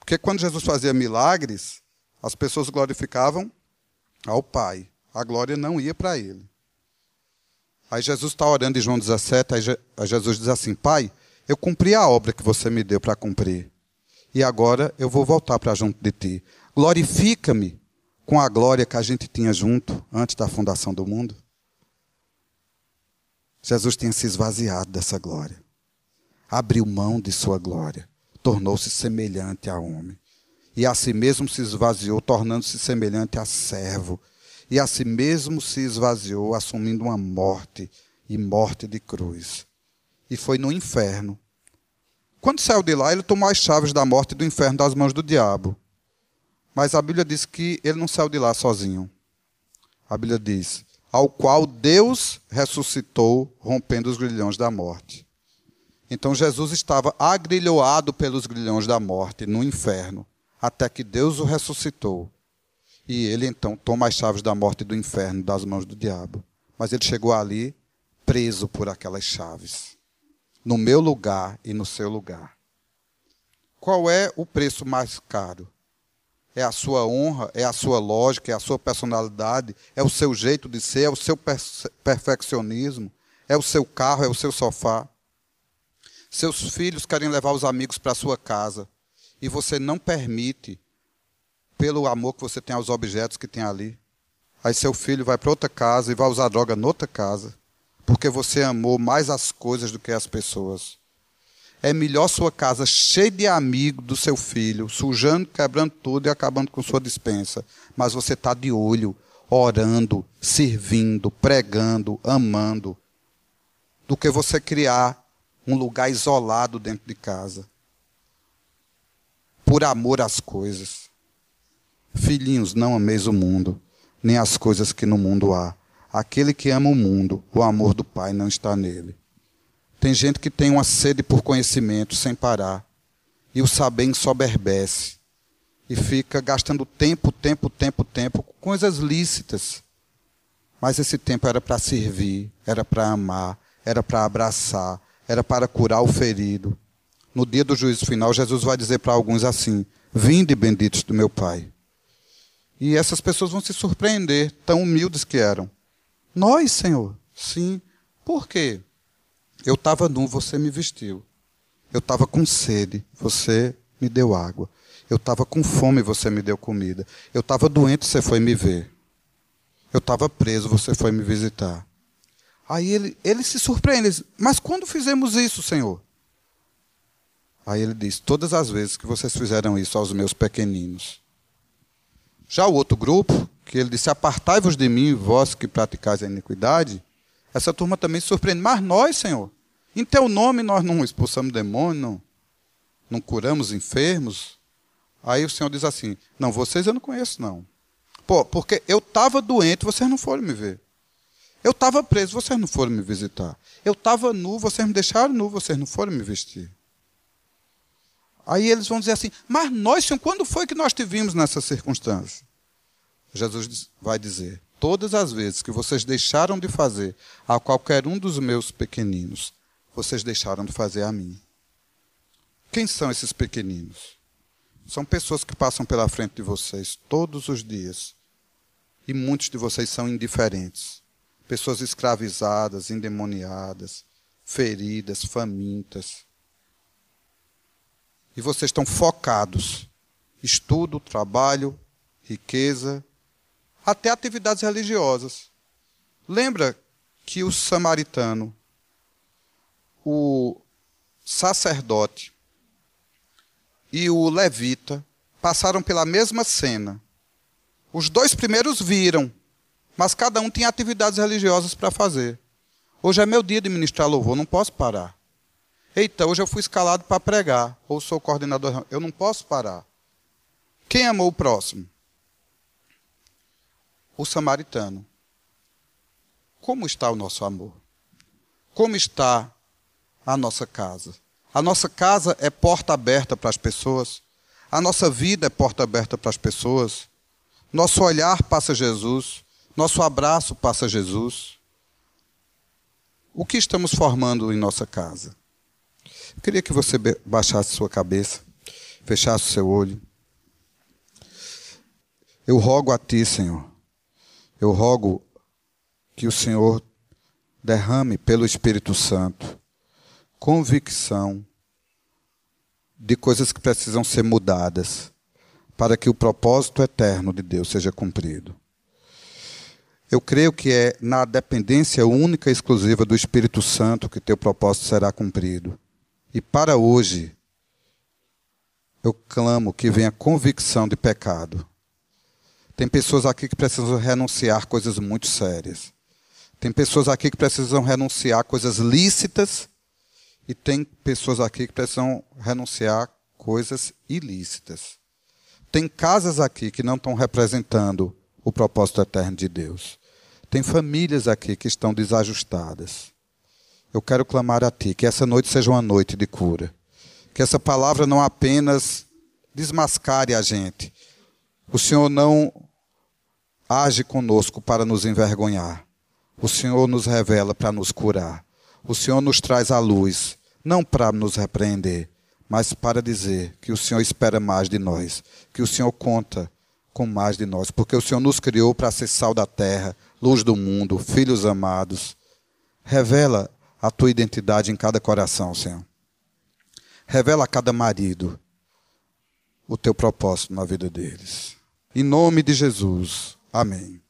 Porque quando Jesus fazia milagres, as pessoas glorificavam ao Pai. A glória não ia para ele. Aí Jesus está orando em João 17, aí Jesus diz assim: Pai, eu cumpri a obra que você me deu para cumprir. E agora eu vou voltar para junto de ti. Glorifica-me com a glória que a gente tinha junto antes da fundação do mundo. Jesus tinha se esvaziado dessa glória abriu mão de sua glória, tornou-se semelhante a homem. E a si mesmo se esvaziou, tornando-se semelhante a servo. E a si mesmo se esvaziou, assumindo uma morte e morte de cruz. E foi no inferno. Quando saiu de lá, ele tomou as chaves da morte e do inferno das mãos do diabo. Mas a Bíblia diz que ele não saiu de lá sozinho. A Bíblia diz: ao qual Deus ressuscitou, rompendo os grilhões da morte. Então Jesus estava agrilhoado pelos grilhões da morte no inferno, até que Deus o ressuscitou. E ele então toma as chaves da morte e do inferno das mãos do diabo. Mas ele chegou ali preso por aquelas chaves, no meu lugar e no seu lugar. Qual é o preço mais caro? É a sua honra, é a sua lógica, é a sua personalidade, é o seu jeito de ser, é o seu perfeccionismo, é o seu carro, é o seu sofá. Seus filhos querem levar os amigos para sua casa e você não permite, pelo amor que você tem aos objetos que tem ali. Aí seu filho vai para outra casa e vai usar droga noutra casa, porque você amou mais as coisas do que as pessoas. É melhor sua casa cheia de amigos do seu filho, sujando, quebrando tudo e acabando com sua dispensa. Mas você está de olho, orando, servindo, pregando, amando, do que você criar um lugar isolado dentro de casa. Por amor às coisas. Filhinhos, não ameis o mundo, nem as coisas que no mundo há. Aquele que ama o mundo, o amor do Pai não está nele. Tem gente que tem uma sede por conhecimento sem parar. E o saber ensoberbece. E fica gastando tempo, tempo, tempo, tempo com coisas lícitas. Mas esse tempo era para servir, era para amar, era para abraçar, era para curar o ferido. No dia do juízo final, Jesus vai dizer para alguns assim: Vinde, benditos do meu Pai. E essas pessoas vão se surpreender, tão humildes que eram. Nós, Senhor? Sim. Por quê? Eu estava nu, você me vestiu. Eu estava com sede, você me deu água. Eu estava com fome, você me deu comida. Eu estava doente, você foi me ver. Eu estava preso, você foi me visitar. Aí ele, ele se surpreende, mas quando fizemos isso, Senhor? Aí ele diz: Todas as vezes que vocês fizeram isso aos meus pequeninos. Já o outro grupo, que ele disse: Apartai-vos de mim, vós que praticais a iniquidade. Essa turma também se surpreende. Mas nós, Senhor, em teu nome nós não expulsamos demônio, não, não curamos enfermos. Aí o Senhor diz assim: Não, vocês eu não conheço, não. Pô, porque eu estava doente, vocês não foram me ver. Eu estava preso, vocês não foram me visitar. Eu estava nu, vocês me deixaram nu, vocês não foram me vestir. Aí eles vão dizer assim: Mas nós, Senhor, quando foi que nós te vimos nessa circunstância? Jesus vai dizer: Todas as vezes que vocês deixaram de fazer a qualquer um dos meus pequeninos, vocês deixaram de fazer a mim. Quem são esses pequeninos? São pessoas que passam pela frente de vocês todos os dias. E muitos de vocês são indiferentes. Pessoas escravizadas, endemoniadas, feridas, famintas. E vocês estão focados. Estudo, trabalho, riqueza, até atividades religiosas. Lembra que o samaritano o sacerdote e o levita passaram pela mesma cena. Os dois primeiros viram, mas cada um tinha atividades religiosas para fazer. Hoje é meu dia de ministrar louvor, não posso parar. Eita, hoje eu fui escalado para pregar, ou sou coordenador, eu não posso parar. Quem amou o próximo? O samaritano. Como está o nosso amor? Como está a nossa casa. A nossa casa é porta aberta para as pessoas. A nossa vida é porta aberta para as pessoas. Nosso olhar passa Jesus. Nosso abraço passa Jesus. O que estamos formando em nossa casa? Eu queria que você baixasse sua cabeça, fechasse o seu olho. Eu rogo a Ti, Senhor. Eu rogo que o Senhor derrame pelo Espírito Santo convicção de coisas que precisam ser mudadas para que o propósito eterno de Deus seja cumprido. Eu creio que é na dependência única e exclusiva do Espírito Santo que teu propósito será cumprido. E para hoje, eu clamo que venha convicção de pecado. Tem pessoas aqui que precisam renunciar coisas muito sérias. Tem pessoas aqui que precisam renunciar coisas lícitas e tem pessoas aqui que precisam renunciar coisas ilícitas. Tem casas aqui que não estão representando o propósito eterno de Deus. Tem famílias aqui que estão desajustadas. Eu quero clamar a Ti que essa noite seja uma noite de cura. Que essa palavra não apenas desmascare a gente. O Senhor não age conosco para nos envergonhar. O Senhor nos revela para nos curar. O Senhor nos traz à luz, não para nos repreender, mas para dizer que o Senhor espera mais de nós, que o Senhor conta com mais de nós, porque o Senhor nos criou para ser sal da terra, luz do mundo, filhos amados. Revela a tua identidade em cada coração, Senhor. Revela a cada marido o teu propósito na vida deles. Em nome de Jesus. Amém.